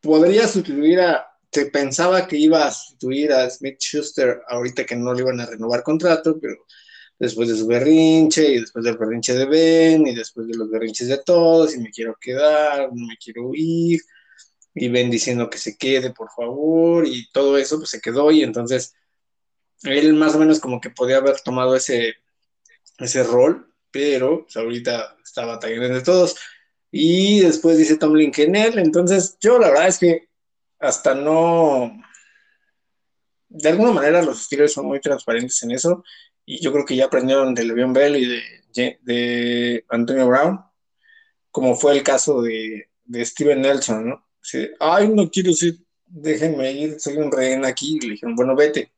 [SPEAKER 1] Podría sustituir a, se pensaba que iba a sustituir a Smith Schuster ahorita que no le iban a renovar contrato, pero después de su berrinche y después del berrinche de Ben y después de los berrinches de todos y me quiero quedar, no me quiero ir y Ben diciendo que se quede por favor y todo eso pues se quedó y entonces él más o menos como que podía haber tomado ese, ese rol, pero pues, ahorita está batallando de todos y después dice Tomlin que en él, entonces yo la verdad es que hasta no. De alguna manera los Steelers son muy transparentes en eso y yo creo que ya aprendieron de Le'Veon Bell y de, de Antonio Brown, como fue el caso de, de Steven Nelson, ¿no? Ay, no quiero ser, déjenme ir, soy un rehén aquí. Y le dijeron, bueno, vete.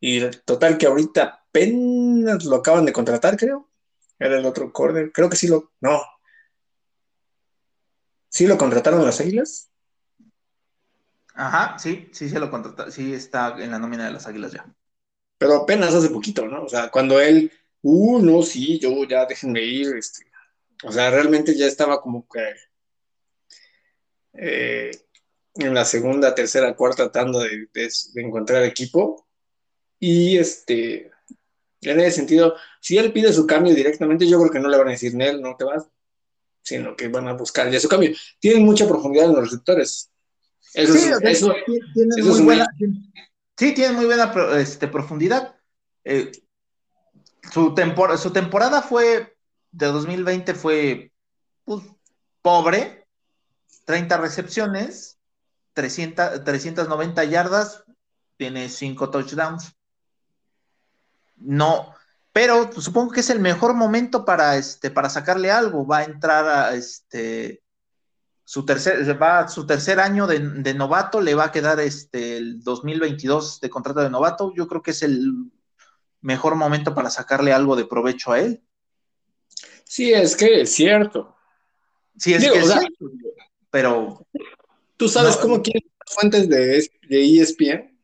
[SPEAKER 1] Y total que ahorita apenas lo acaban de contratar, creo. Era el otro corner. Creo que sí lo. No. ¿Sí lo contrataron las Águilas?
[SPEAKER 2] Ajá, sí, sí se lo contrató, sí está en la nómina de las Águilas ya.
[SPEAKER 1] Pero apenas hace poquito, ¿no? O sea, cuando él, uh, no, sí, yo ya déjenme ir, este, o sea, realmente ya estaba como que eh, en la segunda, tercera, cuarta tratando de, encontrar equipo. Y este, en ese sentido, si él pide su cambio directamente, yo creo que no le van a decir, Nel, no te vas, sino que van a buscar ya su cambio. Tienen mucha profundidad en los receptores
[SPEAKER 2] sí, muy buena, sí, tiene muy buena este, profundidad. Eh, su, su temporada fue, de 2020 fue pues, pobre, 30 recepciones, 300, 390 yardas, tiene 5 touchdowns. No, pero supongo que es el mejor momento para, este, para sacarle algo. Va a entrar a, este, su tercer, va su tercer año de, novato, le va a quedar este el 2022 de contrato de novato. Yo creo que es el mejor momento para sacarle algo de provecho a él.
[SPEAKER 1] Sí, es que es cierto.
[SPEAKER 2] Sí, es que es cierto, pero.
[SPEAKER 1] ¿Tú sabes cómo quieren las fuentes de, de ESPN?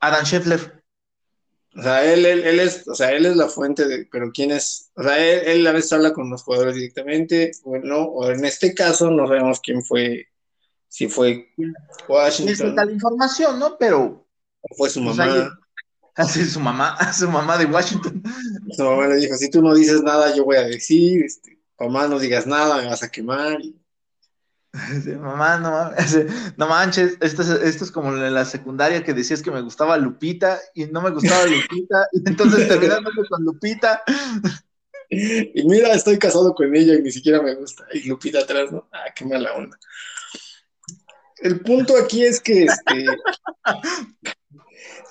[SPEAKER 2] Adam Scheffler.
[SPEAKER 1] O sea, él, él, es, o sea, él es la fuente de, pero quién es, o sea, él, a veces habla con los jugadores directamente, bueno, o en este caso no sabemos quién fue, si fue
[SPEAKER 2] Washington. la información, ¿no? Pero.
[SPEAKER 1] O fue su pues mamá.
[SPEAKER 2] Así [LAUGHS] su mamá, [LAUGHS] su mamá de Washington.
[SPEAKER 1] Su mamá le dijo, si tú no dices nada, yo voy a decir, este, mamá no digas nada, me vas a quemar. [LAUGHS]
[SPEAKER 2] mamá, no, no manches, esto es, esto es como en la secundaria que decías que me gustaba Lupita y no me gustaba Lupita, y [LAUGHS] entonces terminándome [LAUGHS] con Lupita.
[SPEAKER 1] Y mira, estoy casado con ella y ni siquiera me gusta. Y Lupita atrás, ¿no? Ah, qué mala onda. El punto aquí es que este,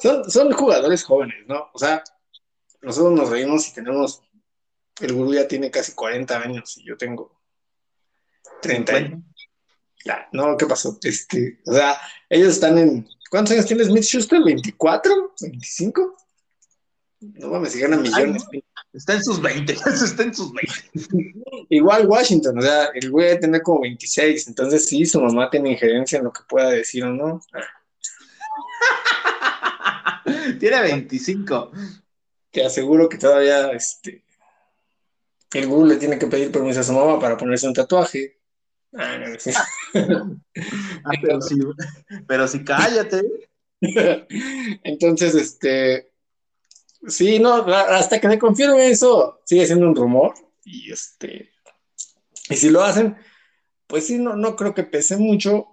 [SPEAKER 1] son, son jugadores jóvenes, ¿no? O sea, nosotros nos reímos y tenemos, el gurú ya tiene casi 40 años y yo tengo 30 años. Ya, no, ¿qué pasó? Este, o sea, ellos están en, ¿cuántos años tiene Smith Schuster? ¿24? ¿25? No mames, si ganan millones.
[SPEAKER 2] está en sus 20, [LAUGHS] está en sus 20.
[SPEAKER 1] Igual Washington, o sea, el güey debe tener como 26, entonces sí, su mamá tiene injerencia en lo que pueda decir o no. [LAUGHS]
[SPEAKER 2] tiene 25.
[SPEAKER 1] Te aseguro que todavía, este, el Google le tiene que pedir permiso a su mamá para ponerse un tatuaje. Ah, no, sí. [LAUGHS]
[SPEAKER 2] Ah, pero, sí, pero sí, cállate. [LAUGHS]
[SPEAKER 1] Entonces, este, Sí, no, hasta que se confirme eso, sigue siendo un rumor. Y este. Y si lo hacen, pues sí, no, no creo que pese mucho.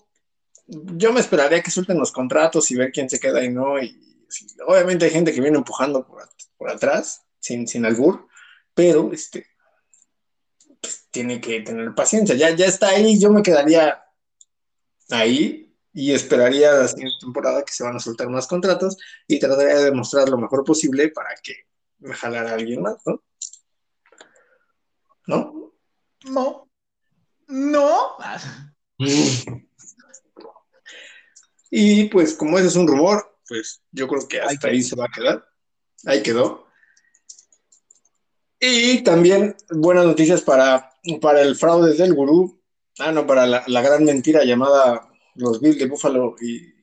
[SPEAKER 1] Yo me esperaría que suelten los contratos y ver quién se queda y no. Y obviamente hay gente que viene empujando por, por atrás, sin, sin albur, pero este. Tiene que tener paciencia. Ya, ya está ahí, yo me quedaría ahí y esperaría la siguiente temporada que se van a soltar más contratos y trataría de demostrar lo mejor posible para que me jalara a alguien más, ¿no? ¿No?
[SPEAKER 2] No. No. [LAUGHS]
[SPEAKER 1] Y pues como ese es un rumor, pues yo creo que hasta ahí se va a quedar. Ahí quedó. Y también buenas noticias para, para el fraude del gurú. Ah, no, para la, la gran mentira llamada los Bills de Buffalo y,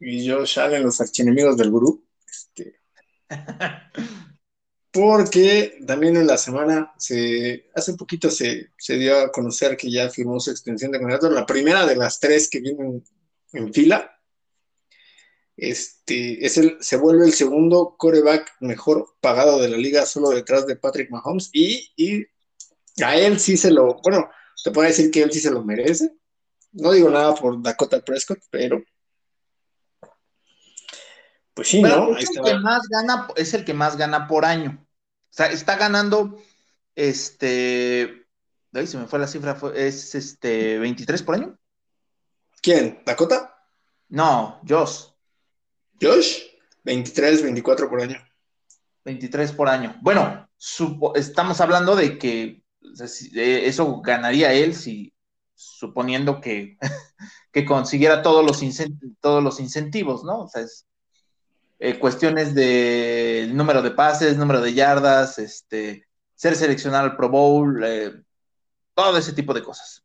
[SPEAKER 1] y Josh Allen, los archienemigos del gurú. Este, [LAUGHS] porque también en la semana, se, hace poquito se, se, dio a conocer que ya firmó su extensión de contrato, la primera de las tres que vienen en fila. Este, es el, se vuelve el segundo coreback mejor pagado de la liga, solo detrás de Patrick Mahomes, y, y a él sí se lo, bueno, te puedo decir que él sí se lo merece, no digo nada por Dakota Prescott, pero. Pues sí, ¿no?
[SPEAKER 2] Es el, que más gana, es el que más gana por año. O sea, está ganando. Este. Ahí se me fue la cifra. Es este 23 por año.
[SPEAKER 1] ¿Quién? ¿Dakota?
[SPEAKER 2] No, Josh.
[SPEAKER 1] ¿Josh? 23, 24 por año.
[SPEAKER 2] 23 por año. Bueno, estamos hablando de que eso ganaría él si, suponiendo que, [LAUGHS] que consiguiera todos los, todos los incentivos, ¿no? O sea, es eh, cuestiones de número de pases, número de yardas, este, ser seleccionado al Pro Bowl, eh, todo ese tipo de cosas.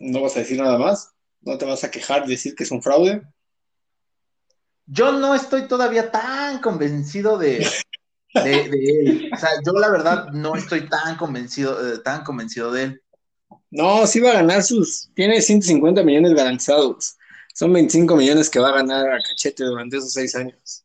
[SPEAKER 1] ¿No vas a decir nada más? ¿No te vas a quejar de decir que es un fraude?
[SPEAKER 2] Yo no estoy todavía tan convencido de, de, él. O sea, yo la verdad no estoy tan convencido, eh, tan convencido de él.
[SPEAKER 1] No, sí va a ganar sus, tiene 150 millones garantizados. Son 25 millones que va a ganar a Cachete durante esos seis años.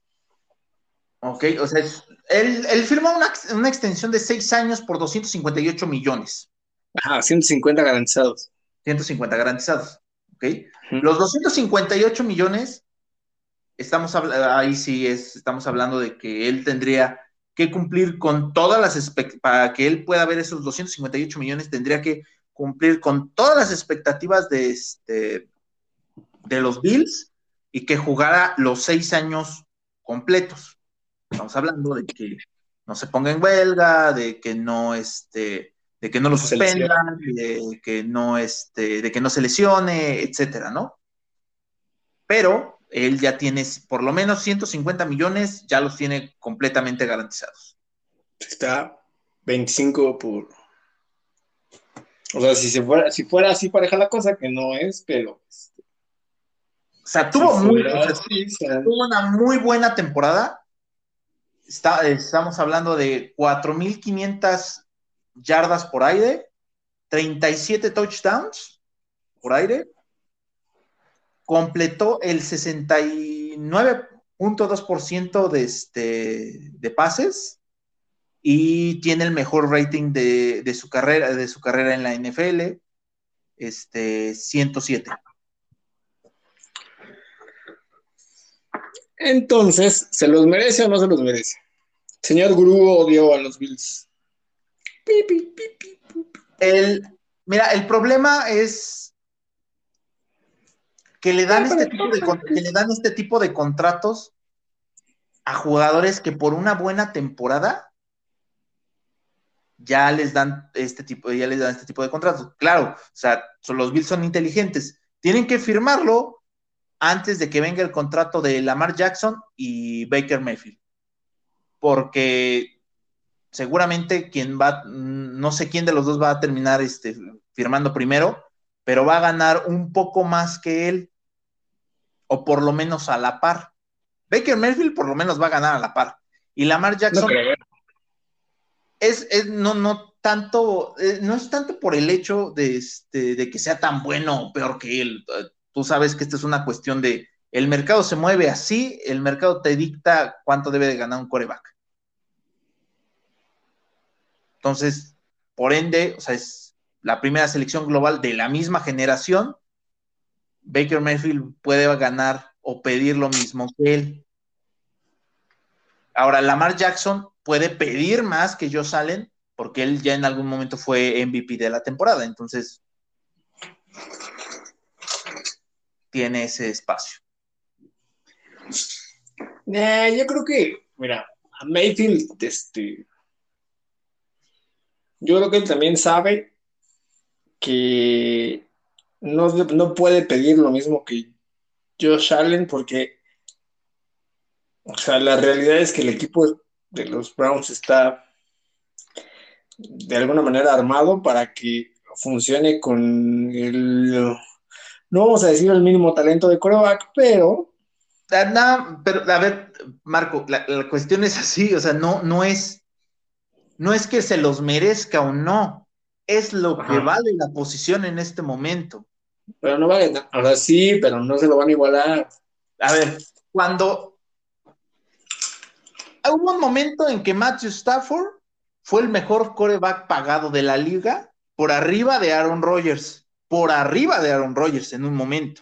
[SPEAKER 2] Ok, o sea, él, él firmó una, una, extensión de seis años por 258 millones.
[SPEAKER 1] Ajá, 150 garantizados.
[SPEAKER 2] 150 garantizados, ok. Los 258 millones, estamos ahí sí es, estamos hablando de que él tendría que cumplir con todas las para que él pueda ver esos 258 millones, tendría que cumplir con todas las expectativas de, este, de los Bills y que jugara los seis años completos. Estamos hablando de que no se ponga en huelga, de que no este, de que no lo suspendan, de que no este, de que no se lesione, etcétera, ¿no? Pero él ya tiene por lo menos 150 millones, ya los tiene completamente garantizados.
[SPEAKER 1] Está 25 por... O sea, si, se fuera, si fuera así pareja la cosa, que no es, pero... Este,
[SPEAKER 2] o sea, tuvo, muy, tuvo una muy buena temporada. Está, estamos hablando de 4.500 yardas por aire, 37 touchdowns por aire, completó el 69.2% de, este, de pases y tiene el mejor rating de, su carrera, de su carrera en la NFL, este 107.
[SPEAKER 1] Entonces, ¿se los merece o no se los merece? Señor Gurú odió a los Bills.
[SPEAKER 2] El, mira, el problema es que le dan este tipo de que le dan este tipo de contratos a jugadores que por una buena temporada ya les dan este tipo, ya les dan este tipo de contratos. Claro, o sea, los Bills son inteligentes. Tienen que firmarlo antes de que venga el contrato de Lamar Jackson y Baker Mayfield. Porque seguramente quien va, no sé quién de los dos va a terminar este, firmando primero, pero va a ganar un poco más que él, o por lo menos a la par. Baker Mayfield por lo menos va a ganar a la par. Y Lamar Jackson es, es, no, no tanto, eh, no es tanto por el hecho de, este, de que sea tan bueno o peor que él. Tú sabes que esta es una cuestión de, el mercado se mueve así, el mercado te dicta cuánto debe de ganar un coreback. Entonces, por ende, o sea, es la primera selección global de la misma generación. Baker Mayfield puede ganar o pedir lo mismo que él. Ahora, Lamar Jackson puede pedir más que Josh Allen, porque él ya en algún momento fue MVP de la temporada, entonces tiene ese espacio.
[SPEAKER 1] yo creo que, mira, Mayfield, este, yo creo que él también sabe que no, no puede pedir lo mismo que Josh Allen porque, o sea, la realidad es que el equipo de los Browns está de alguna manera armado para que funcione con el, no vamos a decir el mínimo talento de coreback, pero...
[SPEAKER 2] Ah, pero a ver, Marco, la, cuestión es así, o sea, no, no es, no es que se los merezca o no, es lo que vale la posición en este momento.
[SPEAKER 1] Pero no vale, ahora sí, pero no se lo van a igualar.
[SPEAKER 2] A ver, cuando hubo un momento en que Matthew Stafford fue el mejor coreback pagado de la liga por arriba de Aaron Rodgers, por arriba de Aaron Rodgers en un momento.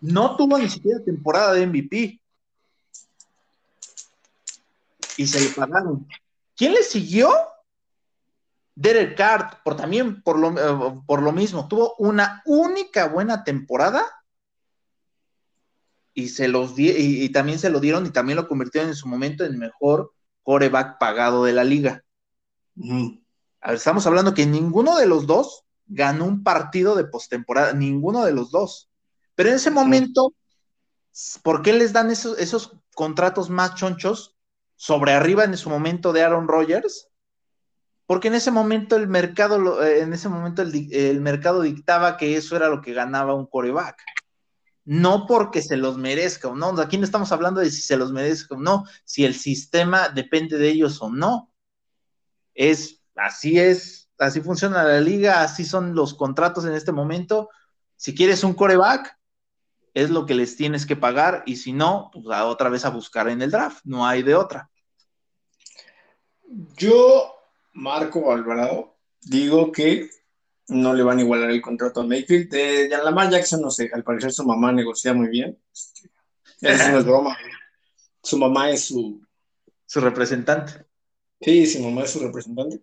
[SPEAKER 2] No tuvo ni siquiera temporada de MVP. Y se le pagaron. ¿Quién le siguió? Derek Carr, por también por lo, eh, por lo mismo, tuvo una única buena temporada y se los y, también se lo dieron y también lo convirtieron en su momento en mejor coreback pagado de la liga. A ver, estamos hablando que ninguno de los dos ganó un partido de postemporada, ninguno de los dos. Pero en ese momento, ¿por qué les dan esos, esos contratos más chonchos sobre arriba en su momento de Aaron Rodgers? porque en ese momento el mercado, eh, en ese momento el, mercado dictaba que eso era lo que ganaba un coreback. No porque se los merezca o no. Aquí no estamos hablando de si se los merezca o no, si el sistema depende de ellos o no. Es, así es, así funciona la liga, así son los contratos en este momento. Si quieres un coreback, es lo que les tienes que pagar, y si no, pues otra vez a buscar en el draft, no hay de otra.
[SPEAKER 1] Yo Marco Alvarado, digo que no le van a igualar el contrato a Mayfield. De Lamar Jackson, no sé, al parecer su mamá negocia muy bien. Eso no es broma. Su mamá es su...
[SPEAKER 2] Su representante.
[SPEAKER 1] Sí, su mamá es su representante.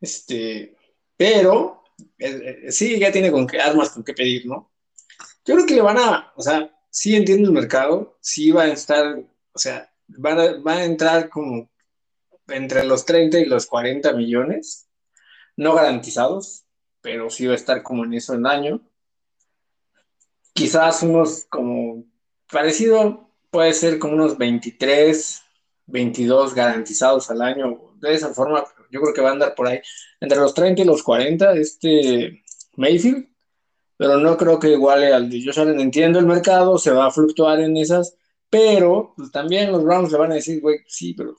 [SPEAKER 1] Este, pero eh, eh, sí, ya tiene con qué armas con qué pedir, ¿no? Yo creo que le van a, o sea, sí entiende el mercado, sí va a estar, o sea, va a, a entrar como entre los 30 y los 40 millones, no garantizados, pero sí va a estar como en eso en año. Quizás unos como parecido, puede ser como unos 23, 22 garantizados al año. De esa forma, yo creo que va a andar por ahí entre los 30 y los 40 este Mayfield, pero no creo que iguale al de Josh Allen. Entiendo el mercado, se va a fluctuar en esas, pero pues, también los Browns le van a decir, güey, sí, pero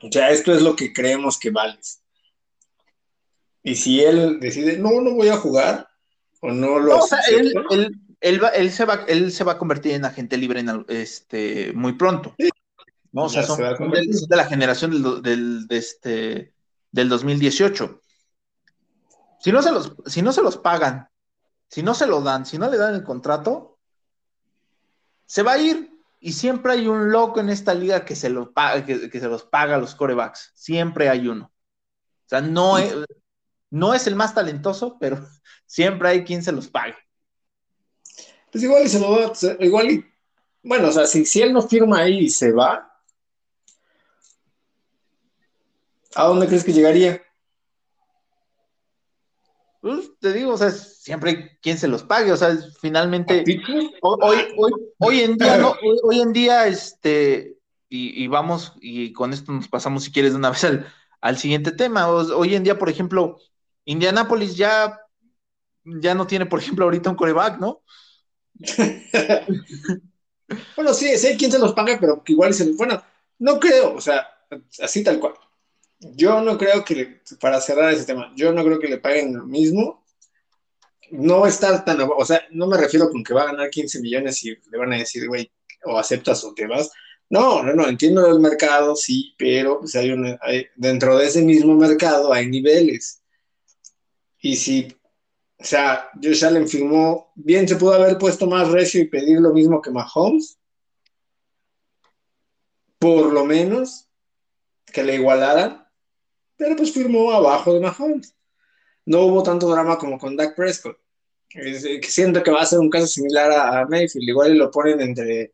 [SPEAKER 1] o sea, esto es lo que creemos que vales. Y si él decide, no, no voy a jugar, o no lo... No, o sea,
[SPEAKER 2] él, él, él, va, él, se va, él se va a convertir en agente libre en, este, muy pronto. ¿no? O sea, son, de, la generación del, del, de este, del 2018. Si no, se los, si no se los pagan, si no se lo dan, si no le dan el contrato, se va a ir. Y siempre hay un loco en esta liga que se, lo paga, que, se los paga a los corebacks. Siempre hay uno. O sea, no es, no es el más talentoso, pero [LAUGHS] siempre hay quien se los pague.
[SPEAKER 1] Pues igual y se lo va, igual y, bueno, o sea, si, si él no firma ahí y se va, ¿a dónde crees que llegaría?
[SPEAKER 2] Te digo, o sea, siempre hay quien se los pague, o sea, finalmente, hoy, hoy, hoy en día, no, hoy, en día, este, y, vamos, y con esto nos pasamos, si quieres, de una vez al, siguiente tema. hoy en día, por ejemplo, Indianapolis ya, ya no tiene, por ejemplo, ahorita un coreback, ¿no? [LAUGHS]
[SPEAKER 1] bueno, sí, sé quién se los paga, pero igual se bueno, no creo, o sea, así tal cual. Yo no creo que, para cerrar ese tema, yo no creo que le paguen lo mismo. No estar tan, o sea, no me refiero con que va a ganar 15 millones y le van a decir, güey, o aceptas o te vas. No, no, no, entiendo el mercado, sí, pero pues hay, una, hay dentro de ese mismo mercado hay niveles. Y si, o sea, Josh Allen firmó, bien se pudo haber puesto más recio y pedir lo mismo que Mahomes, por lo menos, que le igualaran, pero pues firmó abajo de Mahomes. No hubo tanto drama como con Dak Prescott. que siento que va a ser un caso similar a, Mayfield, igual lo ponen entre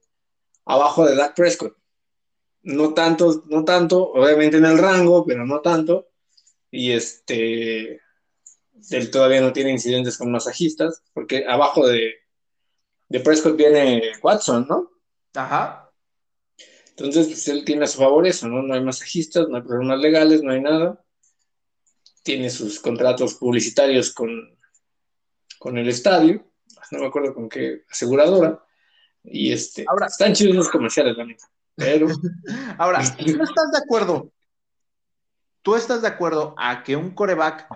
[SPEAKER 1] abajo de Dak Prescott. No tanto, no tanto, obviamente en el rango, pero no tanto. Y este, él todavía no tiene incidentes con masajistas, porque abajo de, de Prescott viene Watson, ¿no?
[SPEAKER 2] Ajá.
[SPEAKER 1] Entonces, pues él tiene a su favor eso, ¿no? No hay masajistas, no hay problemas legales, no hay nada. Tiene sus contratos publicitarios con, con el estadio, no me acuerdo con qué aseguradora. Y este, Ahora, están chidos los comerciales, la Pero. [LAUGHS]
[SPEAKER 2] Ahora, ¿tú estás de acuerdo? ¿Tú estás de acuerdo a que un coreback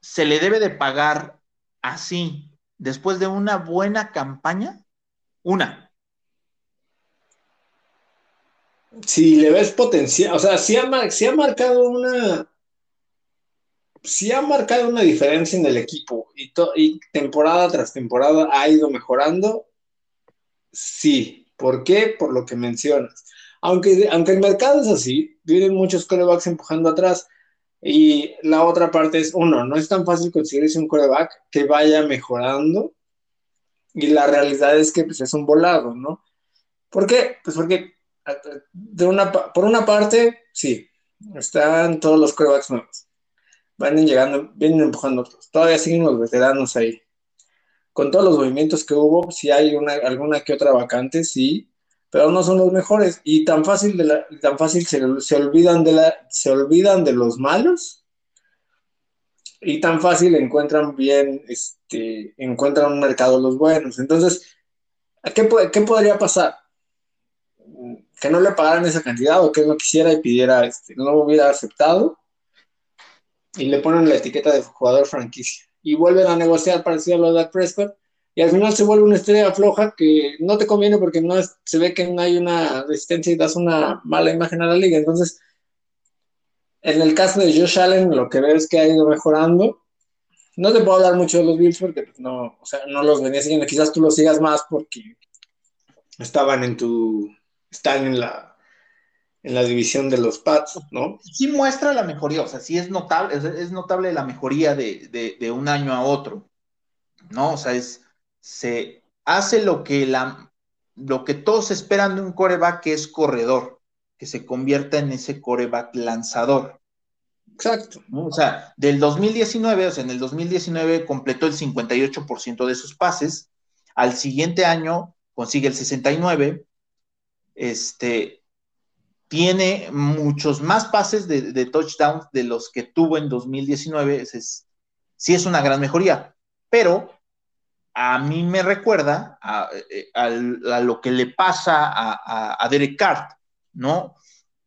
[SPEAKER 2] se le debe de pagar así después de una buena campaña? Una,
[SPEAKER 1] si le ves potencial, o sea, si ha, ha marcado una, si ha marcado una diferencia en el equipo y, y, temporada tras temporada ha ido mejorando, sí. ¿Por qué? Por lo que mencionas. Aunque, aunque el mercado es así, vienen muchos corebacks empujando atrás. Y la otra parte es, uno, no es tan fácil conseguirse un coreback que vaya mejorando. Y la realidad es que pues, es un volado, ¿no? ¿Por qué? Pues porque de una, por una parte, sí, están todos los corebacks nuevos. Van llegando, vienen empujando otros. Todavía siguen los veteranos ahí. Con todos los movimientos que hubo, si hay una, alguna que otra vacante, sí, pero no son los mejores. Y tan fácil, tan fácil se, se, olvidan de la, se olvidan de los malos y tan fácil encuentran bien, este, encuentran un mercado los buenos. Entonces, ¿qué, qué podría pasar? Que no le pagaran esa cantidad o que no quisiera y pidiera, este, no hubiera aceptado y le ponen la etiqueta de jugador franquicia y vuelven a negociar parecido a lo de Dak Prescott y al final se vuelve una estrella floja que no te conviene porque no se ve que no hay una resistencia y das una mala imagen a la liga. Entonces, en el caso de Josh Allen, lo que veo es que ha ido mejorando. No te puedo hablar mucho de los Bills porque pues, no, o sea, no los venía siguiendo. Quizás tú los sigas más porque estaban en tu, están en la, en la división de los Pats, ¿no?
[SPEAKER 2] Sí muestra la mejoría, o sea, sí es notable, es, notable la mejoría de, un año a otro, ¿no? O sea, es, se hace lo que, la, lo que todos esperan de un coreback que es corredor, que se convierta en ese coreback lanzador.
[SPEAKER 1] Exacto.
[SPEAKER 2] O sea, del 2019, o sea, en el 2019 completó el 58% de sus pases, al siguiente año consigue el 69%, este, tiene muchos más pases de, touchdowns de los que tuvo en 2019. Es, sí es una gran mejoría, pero a mí me recuerda a, eh, lo que le pasa a, Derek Carr, ¿no?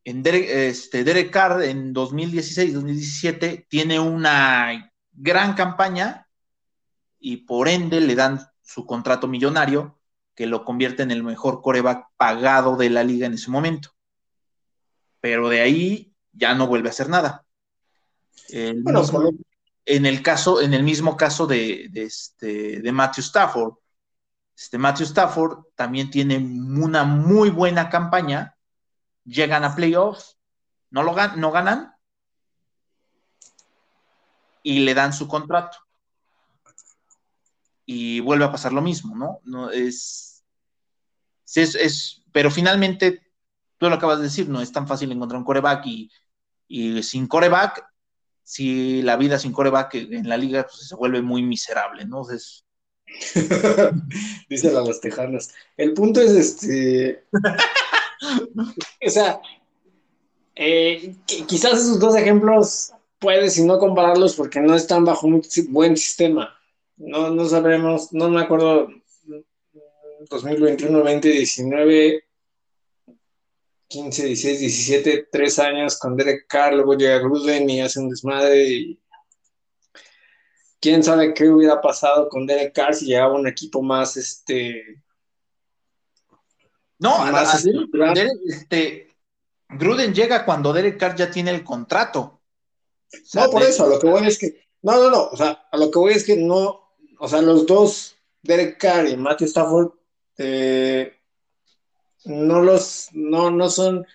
[SPEAKER 2] En Derek, este, Derek Carr en 2016-2017 tiene una gran campaña y por ende le dan su contrato millonario que lo convierte en el mejor coreback pagado de la liga en ese momento. Pero de ahí ya no vuelve a hacer nada. en el caso, en el mismo caso de, este, de Matthew Stafford. Este Matthew Stafford también tiene una muy buena campaña, llegan a playoffs, no, lo, no ganan y le dan su contrato. Y vuelve a pasar lo mismo, ¿no? no es, es, es, pero finalmente, tú lo acabas de decir, no es tan fácil encontrar un coreback y, y sin coreback, si la vida sin coreback en la liga pues, se vuelve muy miserable, ¿no? Es, [LAUGHS]
[SPEAKER 1] Dicen a los tejanos. El punto es este. [LAUGHS] o sea, eh, quizás esos dos ejemplos puedes y no compararlos porque no están bajo un buen sistema. No, no sabremos, no me acuerdo 2021, 2019, 15, 16, 17, tres años con Derek Carr, luego llega Gruden y hace un desmadre y quién sabe qué hubiera pasado con Derek Carr si llegaba un equipo más este
[SPEAKER 2] no, más este, Gruden llega cuando Derek Carr ya tiene el contrato.
[SPEAKER 1] no, por eso, a lo que voy es que, no, no, no, o sea, a lo que voy es que no, o sea, los dos, Derek Carr y Matthew Stafford, eh, no los, no, no son,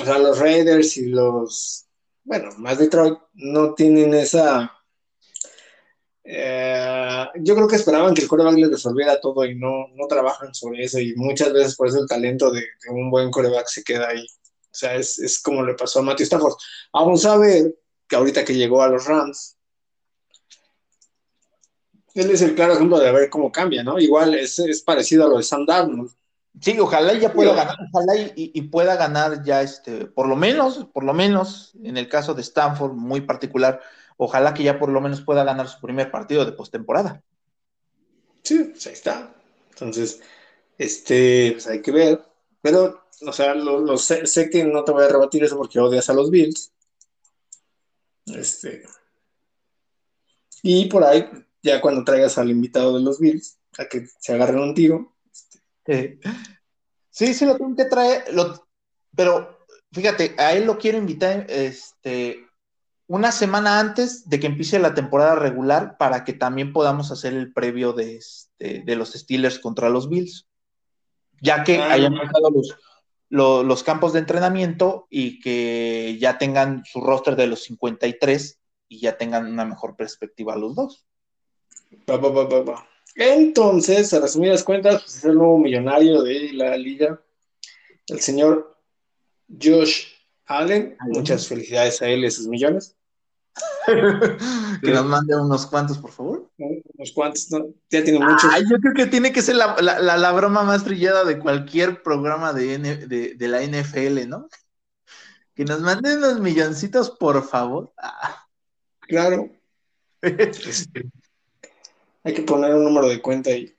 [SPEAKER 1] o sea, los Raiders y los, bueno, más Detroit, no tienen esa, eh, yo creo que esperaban que el coreback les resolviera todo y no, no trabajan sobre eso y muchas veces por eso el talento de, un buen coreback se queda ahí. O sea, es, como le pasó a Matthew Stafford. Vamos a ver que ahorita que llegó a los Rams, él es el claro ejemplo de ver cómo cambia, ¿no? Igual es, parecido a lo de Sam Darnold.
[SPEAKER 2] Sí, ojalá ya pueda ganar, ojalá y, pueda ganar ya este, por lo menos, por lo menos, en el caso de Stanford, muy particular, ojalá que ya por lo menos pueda ganar su primer partido de postemporada.
[SPEAKER 1] Sí, pues ahí está. Entonces, este, pues hay que ver. Pero, o sea, lo, sé, que no te voy a rebatir eso porque odias a los Bills. Este. Y por ahí, ya cuando traigas al invitado de los Bills, a que se agarren un tiro.
[SPEAKER 2] Este. Sí, sí, lo tengo que traer. pero fíjate, a él lo quiero invitar este, una semana antes de que empiece la temporada regular para que también podamos hacer el previo de, este, de los Steelers contra los Bills, ya que ah, hayan pasado los, los, campos de entrenamiento y que ya tengan su roster de los 53 y ya tengan una mejor perspectiva los dos.
[SPEAKER 1] Entonces, a resumidas cuentas, pues es el nuevo millonario de la liga, el señor Josh Allen, muchas felicidades a él y a sus millones. [LAUGHS]
[SPEAKER 2] que nos mande unos cuantos, por favor.
[SPEAKER 1] Unos cuantos, ya tiene muchos.
[SPEAKER 2] yo creo que tiene que ser la, broma más trillada de cualquier programa de, de, la NFL, ¿no? Que nos manden unos milloncitos, por favor. Ah.
[SPEAKER 1] Claro. [LAUGHS] Este, hay que poner un número de cuenta ahí.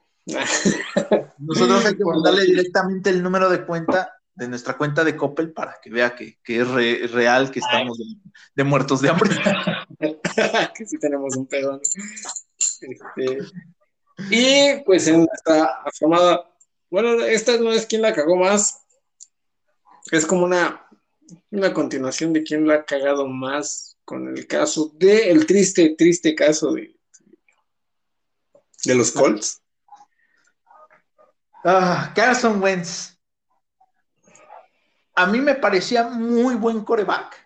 [SPEAKER 2] Nosotros hay que mandarle directamente el número de cuenta de nuestra cuenta de Coppel para que vea que, es real que estamos de, muertos de hambre. [LAUGHS]
[SPEAKER 1] que sí tenemos un pedo. Este, y pues en esta formada, bueno, esta no es quien la cagó más, es como una, una continuación de quien la ha cagado más con el caso de el triste, triste caso de, de los Colts.
[SPEAKER 2] Ah, Carson Wentz a mí me parecía muy buen coreback.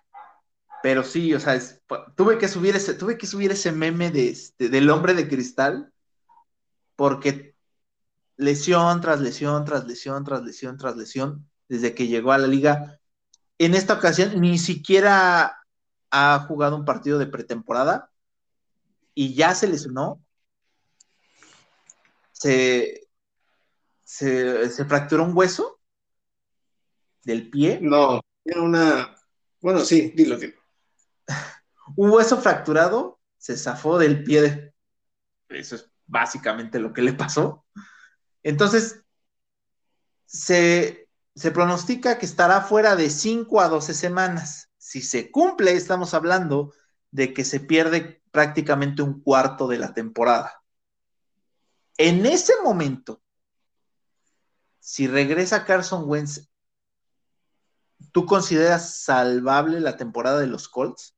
[SPEAKER 2] Pero sí, o sea, tuve que subir ese, tuve que subir ese meme de este, del hombre de cristal, porque lesión tras lesión, tras lesión, tras lesión, tras lesión, desde que llegó a la liga. En esta ocasión ni siquiera ha jugado un partido de pretemporada y ya se lesionó. Se, se, se fracturó un hueso del pie.
[SPEAKER 1] No, era una. Bueno, sí, dilo, dilo. [LAUGHS]
[SPEAKER 2] Un hueso fracturado se zafó del pie. De... Eso es básicamente lo que le pasó. Entonces, se, se pronostica que estará fuera de 5 a 12 semanas. Si se cumple, estamos hablando de que se pierde prácticamente un cuarto de la temporada. En ese momento, si regresa Carson Wentz, ¿tú consideras salvable la temporada de los Colts?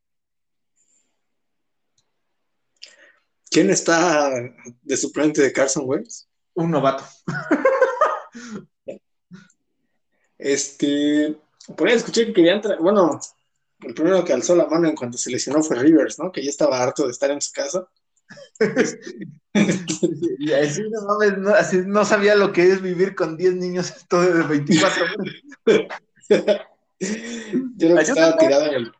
[SPEAKER 1] ¿Quién está de suplente de Carson Wentz?
[SPEAKER 2] Un novato.
[SPEAKER 1] este, por ahí escuché que querían, bueno, el primero que alzó la mano en cuanto se lesionó fue Rivers, ¿no? Que ya estaba harto de estar en su casa. [LAUGHS]
[SPEAKER 2] y así no, así no sabía lo que es vivir con 10 niños todo de 24 horas.
[SPEAKER 1] Yo no estaba tirado en el...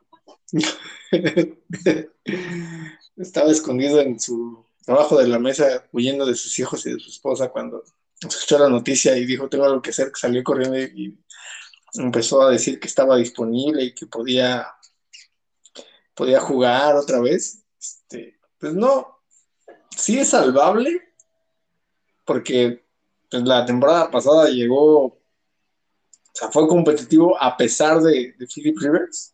[SPEAKER 1] [LAUGHS] estaba escondido en su abajo de la mesa huyendo de sus hijos y de su esposa cuando escuchó la noticia y dijo tengo algo que hacer, que salió corriendo y, empezó a decir que estaba disponible y que podía podía jugar otra vez. Este, pues no, sí es salvable, porque pues, la temporada pasada llegó, o sea, fue competitivo a pesar de, Philip Rivers.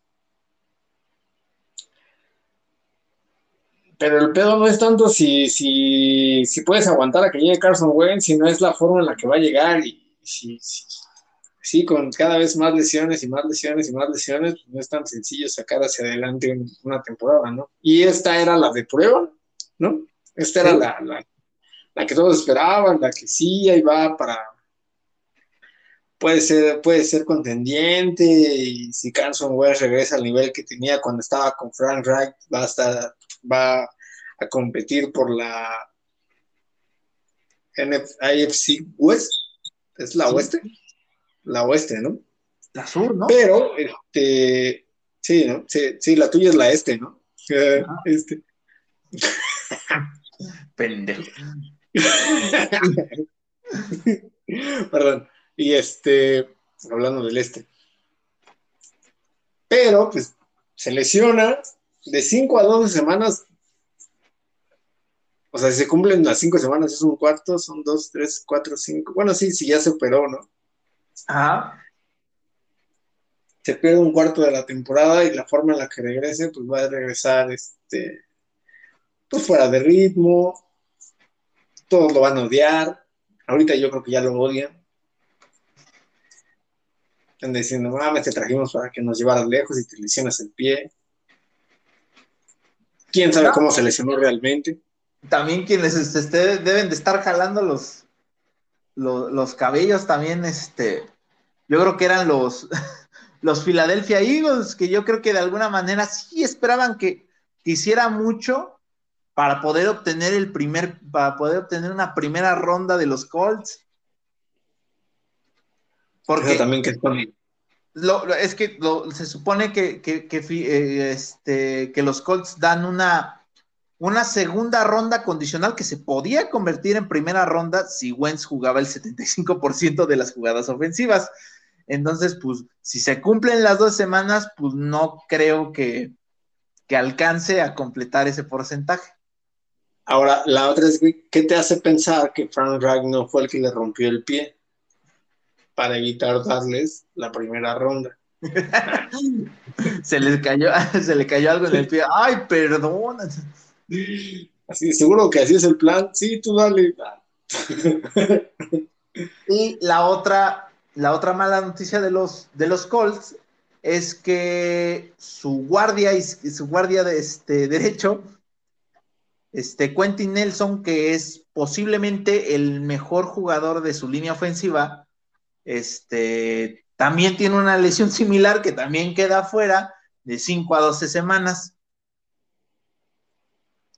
[SPEAKER 1] Pero el pedo no es tanto si, si, si puedes aguantar a que llegue Carson Wentz, si no es la forma en la que va a llegar. Y si, si, con cada vez más lesiones y más lesiones y más lesiones, pues, no es tan sencillo sacar hacia adelante una temporada, ¿no? Y esta era la de prueba, ¿no? Esta era la, la, que todos esperaban, la que sí, ahí va para. Puede ser, puede ser contendiente y si Carson Wentz regresa al nivel que tenía cuando estaba con Frank Reich, va a estar va a competir por la IFC West, es la oeste, la oeste, ¿no?
[SPEAKER 2] La sur, ¿no?
[SPEAKER 1] Pero, este, sí, ¿no? Sí, sí, la tuya es la este, ¿no? [LAUGHS] Eh, este. [LAUGHS]
[SPEAKER 2] Pendejo. [LAUGHS]
[SPEAKER 1] Perdón. Y este, hablando del este. Pero, pues, se lesiona, de 5 a 12 semanas, o sea, si se cumplen las 5 semanas, es un cuarto, son 2, 3, 4, 5. Bueno, sí, sí, ya se operó, ¿no?
[SPEAKER 2] Ajá.
[SPEAKER 1] Se pierde un cuarto de la temporada y la forma en la que regrese, pues va a regresar, este, pues fuera de ritmo, todos lo van a odiar. Ahorita yo creo que ya lo odian. Están diciendo, mames, te trajimos para que nos llevaras lejos y te lesionas el pie. ¿Quién sabe cómo se lesionó realmente?
[SPEAKER 2] También quienes este, deben de estar jalando los, los, cabellos también, este, yo creo que eran los, [LAUGHS] los Philadelphia Eagles, que yo creo que de alguna manera sí esperaban que, hiciera mucho para poder obtener el primer, para poder obtener una primera ronda de los Colts.
[SPEAKER 1] Porque también que
[SPEAKER 2] es que se supone que, eh, este, que los Colts dan una, una segunda ronda condicional que se podía convertir en primera ronda si Wentz jugaba el 75% de las jugadas ofensivas. Entonces, pues, si se cumplen las dos semanas, pues no creo que, que alcance a completar ese porcentaje.
[SPEAKER 1] Ahora, la otra es, ¿qué te hace pensar que Frank no fue el que le rompió el pie? para evitar darles la primera ronda. [LAUGHS]
[SPEAKER 2] se les cayó, [LAUGHS] se le cayó algo en el pie. Ay, perdón.
[SPEAKER 1] Así, seguro que así es el plan. Sí, tú dale. [LAUGHS]
[SPEAKER 2] y la otra, la otra mala noticia de los, de los Colts es que su guardia y su guardia de este derecho, este Quentin Nelson, que es posiblemente el mejor jugador de su línea ofensiva, este, también tiene una lesión similar que también queda fuera de 5 a 12 semanas.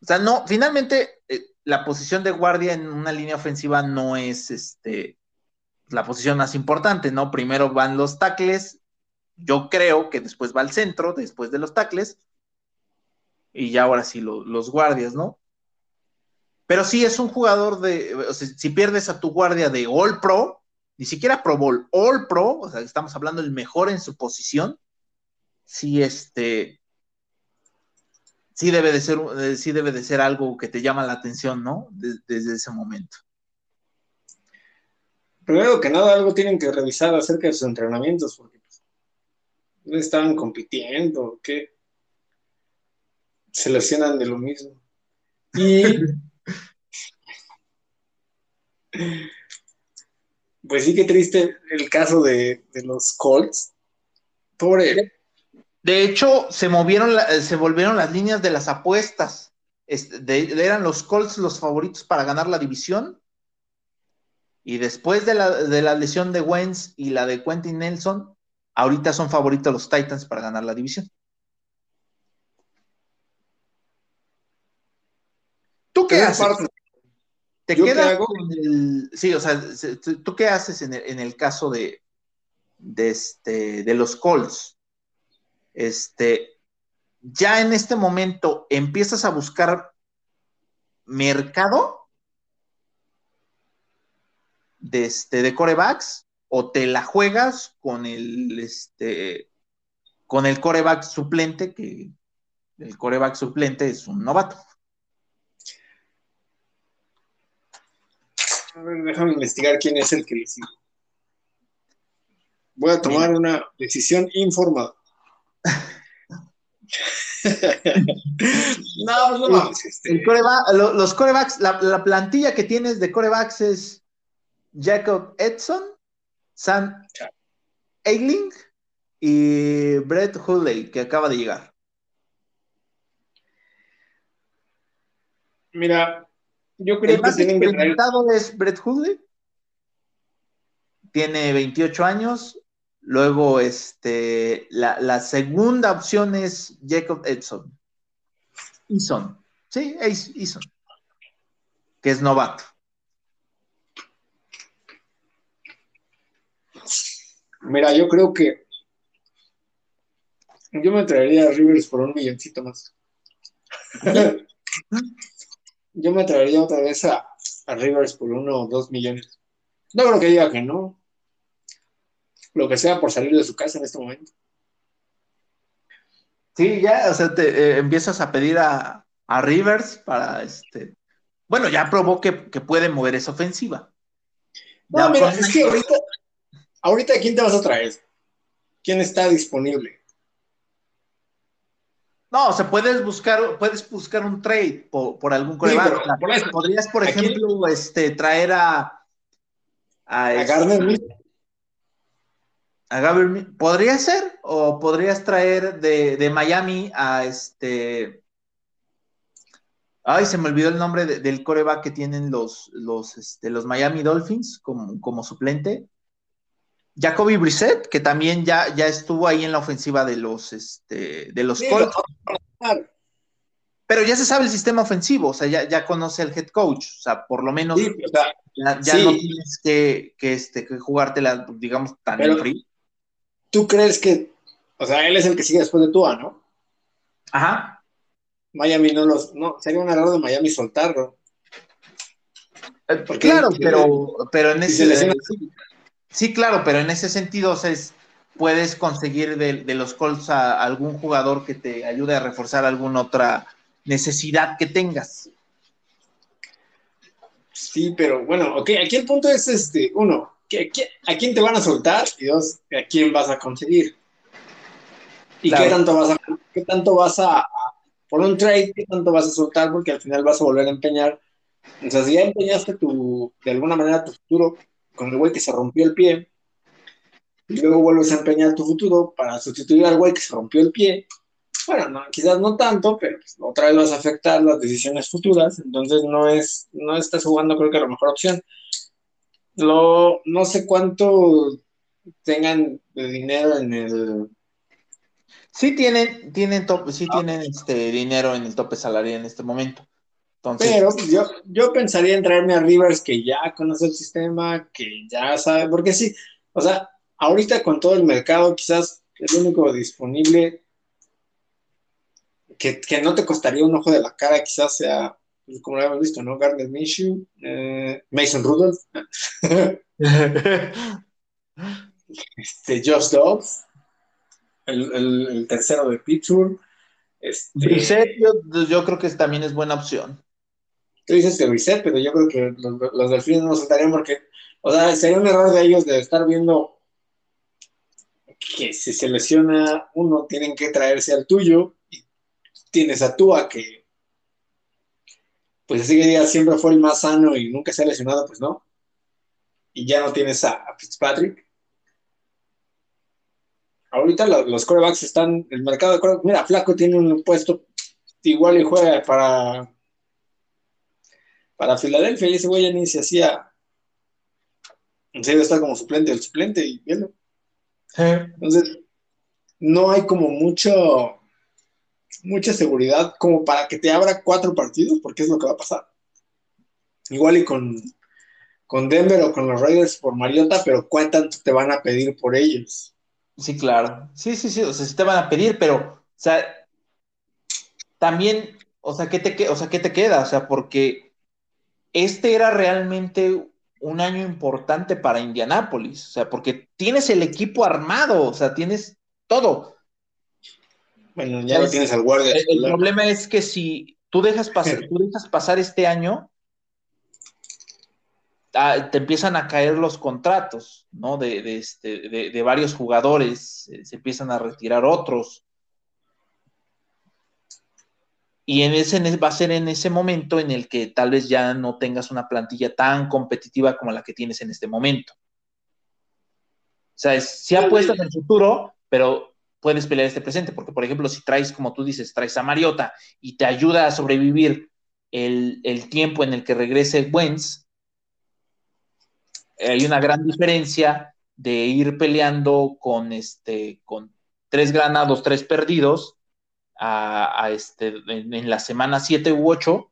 [SPEAKER 2] O sea, no, finalmente eh, la posición de guardia en una línea ofensiva no es este, la posición más importante, ¿no? Primero van los tackles, yo creo que después va el centro, después de los tackles, y ya ahora sí los guardias, ¿no? Pero sí es un jugador de, si pierdes a tu guardia de All Pro, ni siquiera Pro Bowl, All Pro, o sea, estamos hablando del mejor en su posición, sí, este, sí debe de ser, eh, sí debe de ser algo que te llama la atención, ¿no? desde ese momento.
[SPEAKER 1] Primero que nada, algo tienen que revisar acerca de sus entrenamientos, porque pues, estaban compitiendo, ¿qué? Se lesionan de lo mismo. [LAUGHS] Y pues sí que triste el caso de, los Colts. Pobre.
[SPEAKER 2] De hecho, se movieron, se volvieron las líneas de las apuestas. eran los Colts los favoritos para ganar la división. Y después de la, de la lesión de Wentz y la de Quentin Nelson, ahorita son favoritos los Titans para ganar la división. Qué haces? ¿Te queda el, sí, o sea, ¿tú qué haces en el, caso de, de, este, de los Colts? Este, ya en este momento empiezas a buscar mercado de, este, de corebacks o te la juegas con el, este, con el coreback suplente, que el coreback suplente es un novato.
[SPEAKER 1] A ver, déjame investigar quién es el que le sigue. Voy a tomar una decisión informada. [LAUGHS]
[SPEAKER 2] no, no, no. Este. los corebacks, la, plantilla que tienes de corebacks es Jacob Edson, Sam Eiling y Brett Hulley, que acaba de llegar.
[SPEAKER 1] Mira, yo creo que tienen
[SPEAKER 2] que es Brett Hulley. Tiene 28 años. Luego, este, la, segunda opción es Jacob Edson. Eason. Sí, Eason. Que es novato.
[SPEAKER 1] Mira, yo creo que yo me traería a Rivers por un milloncito más. [LAUGHS] yo me traería otra vez a, Rivers por uno o dos millones. No creo que diga que no. Lo que sea por salir de su casa en este momento.
[SPEAKER 2] Sí, ya, o sea, te eh, empiezas a pedir a, Rivers para este. Bueno, ya probó que, puede mover esa ofensiva.
[SPEAKER 1] No, mira, es que ahorita, ahorita, ¿quién te vas a traer? ¿Quién está disponible?
[SPEAKER 2] No, o sea, puedes buscar, puedes buscar un trade por, algún coreback. Podrías, por ejemplo, este, traer a.
[SPEAKER 1] A, a Gardner
[SPEAKER 2] A Gabriel, ¿Podría ser? ¿O podrías traer de, Miami a este. Ay, se me olvidó el nombre del coreback que tienen los, los, este, los Miami Dolphins como, como suplente. Jacoby Brissett, que también ya, ya estuvo ahí en la ofensiva de los, este, de los Colts. Pero ya se sabe el sistema ofensivo, o sea, ya, conoce el head coach, o sea, por lo menos ya, no tienes que, que, este, que jugártela, digamos, tan frío.
[SPEAKER 1] ¿Tú crees que, o sea, él es el que sigue después de Tua, ¿no?
[SPEAKER 2] Ajá.
[SPEAKER 1] Miami no los, no, sería un error de Miami soltarlo.
[SPEAKER 2] Eh, claro, pero, pero en ese... Sí, claro, pero en ese sentido, o puedes conseguir de, los Colts a algún jugador que te ayude a reforzar alguna otra necesidad que tengas.
[SPEAKER 1] Sí, pero bueno, ok, aquí el punto es este, uno, ¿a quién te van a soltar? Y dos, ¿a quién vas a conseguir? ¿Y qué tanto vas a, qué tanto vas a, por un trade, qué tanto vas a soltar? Porque al final vas a volver a empeñar. O sea, si ya empeñaste tu, de alguna manera tu futuro, con el güey que se rompió el pie, y luego vuelves a empeñar tu futuro para sustituir al güey que se rompió el pie. Bueno, quizás no tanto, pero pues, otra vez vas a afectar las decisiones futuras, entonces no es, no estás jugando creo que la mejor opción. Lo, no sé cuánto tengan de dinero en el
[SPEAKER 2] Sí tienen, tienen top, sí tienen este dinero en el tope salarial en este momento.
[SPEAKER 1] Pero yo, yo pensaría en traerme a Rivers que ya conoce el sistema, que ya sabe, porque sí, o sea, ahorita con todo el mercado, quizás el único disponible que, no te costaría un ojo de la cara, quizás sea, pues, como lo hemos visto, ¿no? Gardner Minshew, eh, Mason Rudolph, [LAUGHS] este, Josh Dobbs, el, tercero de Pittsburgh.
[SPEAKER 2] Este... yo creo que también es buena opción.
[SPEAKER 1] Tú dices que reset, pero yo creo que los, delfines no saltarían porque, o sea, sería un error de ellos de estar viendo que si se lesiona uno, tienen que traerse al tuyo y tienes a Tua que, pues así que diga, siempre fue el más sano y nunca se ha lesionado, pues no. y ya no tienes a, Fitzpatrick. Ahorita los, corebacks están, el mercado de corebacks, mira, Flaco tiene un puesto igual y juega para para Filadelfia y ese güey ya ni se hacía en serio está como suplente el suplente y viendo. Entonces, no hay como mucho mucha seguridad como para que te abra cuatro partidos, porque es lo que va a pasar. Igual y con, con Denver o con los Raiders por Mariota, pero ¿cuánto te van a pedir por ellos?
[SPEAKER 2] Sí, claro. Sí, sí, sí, o sea, sí te van a pedir, pero, o sea, también, o sea, ¿qué te, o sea, ¿qué te queda? O sea, porque este era realmente un año importante para Indianápolis, o sea, porque tienes el equipo armado, o sea, tienes todo.
[SPEAKER 1] Bueno, ya lo tienes al guardia.
[SPEAKER 2] El, problema es que si tú dejas pasar, [LAUGHS] tú dejas pasar este año, ah, te empiezan a caer los contratos, ¿no? De, este, de, varios jugadores, eh, se empiezan a retirar otros. Y en ese, va a ser en ese momento en el que tal vez ya no tengas una plantilla tan competitiva como la que tienes en este momento. O sea, si apuestas en el futuro, pero puedes pelear este presente, porque por ejemplo, si traes, como tú dices, traes a Mariota y te ayuda a sobrevivir el, tiempo en el que regrese Wentz, hay una gran diferencia de ir peleando con este, con tres ganados, tres perdidos, a, este, en, la semana 7 u 8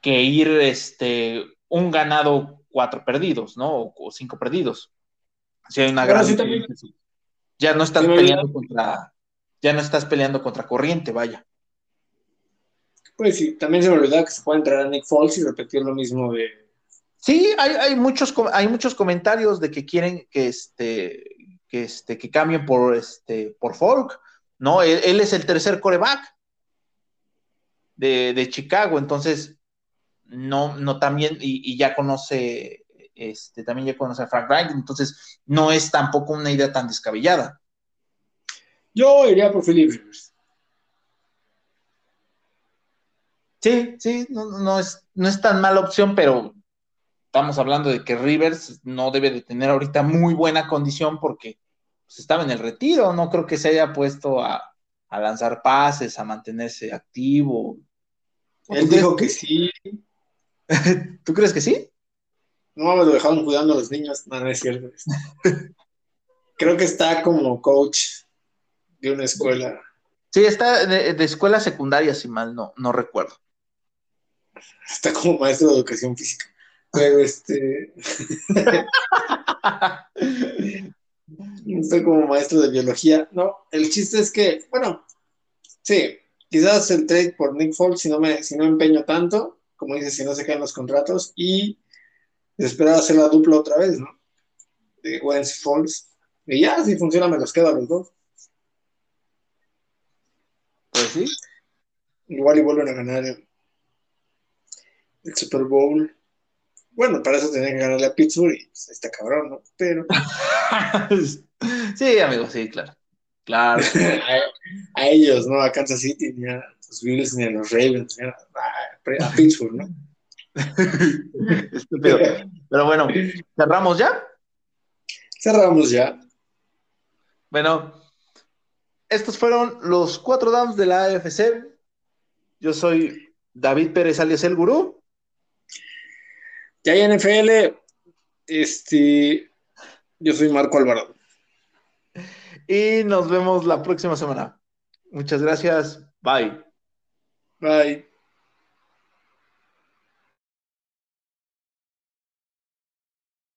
[SPEAKER 2] que ir este, un ganado, cuatro perdidos, ¿no? O, cinco perdidos. Si hay una gran Ya no estás peleando contra, ya no estás peleando contra corriente, vaya.
[SPEAKER 1] Pues sí, también se me olvidaba que se puede entrar a Nick Foles y repetir lo mismo de.
[SPEAKER 2] Sí, hay, hay, muchos, hay muchos comentarios de que quieren que este, que este, que cambien por este, por Folk. ¿No? Él, es el tercer coreback de, Chicago, entonces no, no también, y, ya conoce, este, también ya conoce a Frank Reich, entonces no es tampoco una idea tan descabellada.
[SPEAKER 1] Yo iría por Philip Rivers.
[SPEAKER 2] Sí, sí, no, es, no es tan mala opción, pero estamos hablando de que Rivers no debe de tener ahorita muy buena condición porque pues, estaba en el retiro, no creo que se haya puesto a, lanzar pases, a mantenerse activo.
[SPEAKER 1] Él dijo que sí. [LAUGHS]
[SPEAKER 2] ¿Tú crees que sí?
[SPEAKER 1] No, me lo dejaron cuidando a los niños. No, no es cierto. [LAUGHS] creo que está como coach de una escuela.
[SPEAKER 2] Sí, está de, escuela secundaria, si mal no, no recuerdo.
[SPEAKER 1] Está como maestro de educación física. Pero este. [LAUGHS] Estoy como maestro de biología. No, el chiste es que, bueno, sí, quizás el trade por Nick Foles, si no me, si no empeño tanto, como dices, si no se caen los contratos, y esperar hacer la dupla otra vez, ¿no? De Wentz Foles. Y ya, si funciona, me los quedo a los dos.
[SPEAKER 2] Pues sí.
[SPEAKER 1] Igual y vuelven a ganar el Super Bowl. Bueno, para eso tenía que ganarle a Pittsburgh y pues, está cabrón, ¿no? Pero. [LAUGHS] [LAUGHS]
[SPEAKER 2] sí, amigo, sí, claro. Claro. [LAUGHS]
[SPEAKER 1] a, ellos, ¿no? A Kansas City, ni a los Bills, ni a los Ravens, ni a, Pittsburgh, ¿no? [LAUGHS]
[SPEAKER 2] Estúpido. Pero bueno, ¿cerramos ya?
[SPEAKER 1] Cerramos ya.
[SPEAKER 2] Bueno, estos fueron los cuatro downs de la AFC. Yo soy David Pérez alias El Gurú.
[SPEAKER 1] Ya hay NFL, este, yo soy Marco Alvarado.
[SPEAKER 2] Y nos vemos la próxima semana. Muchas gracias. Bye.
[SPEAKER 1] Bye.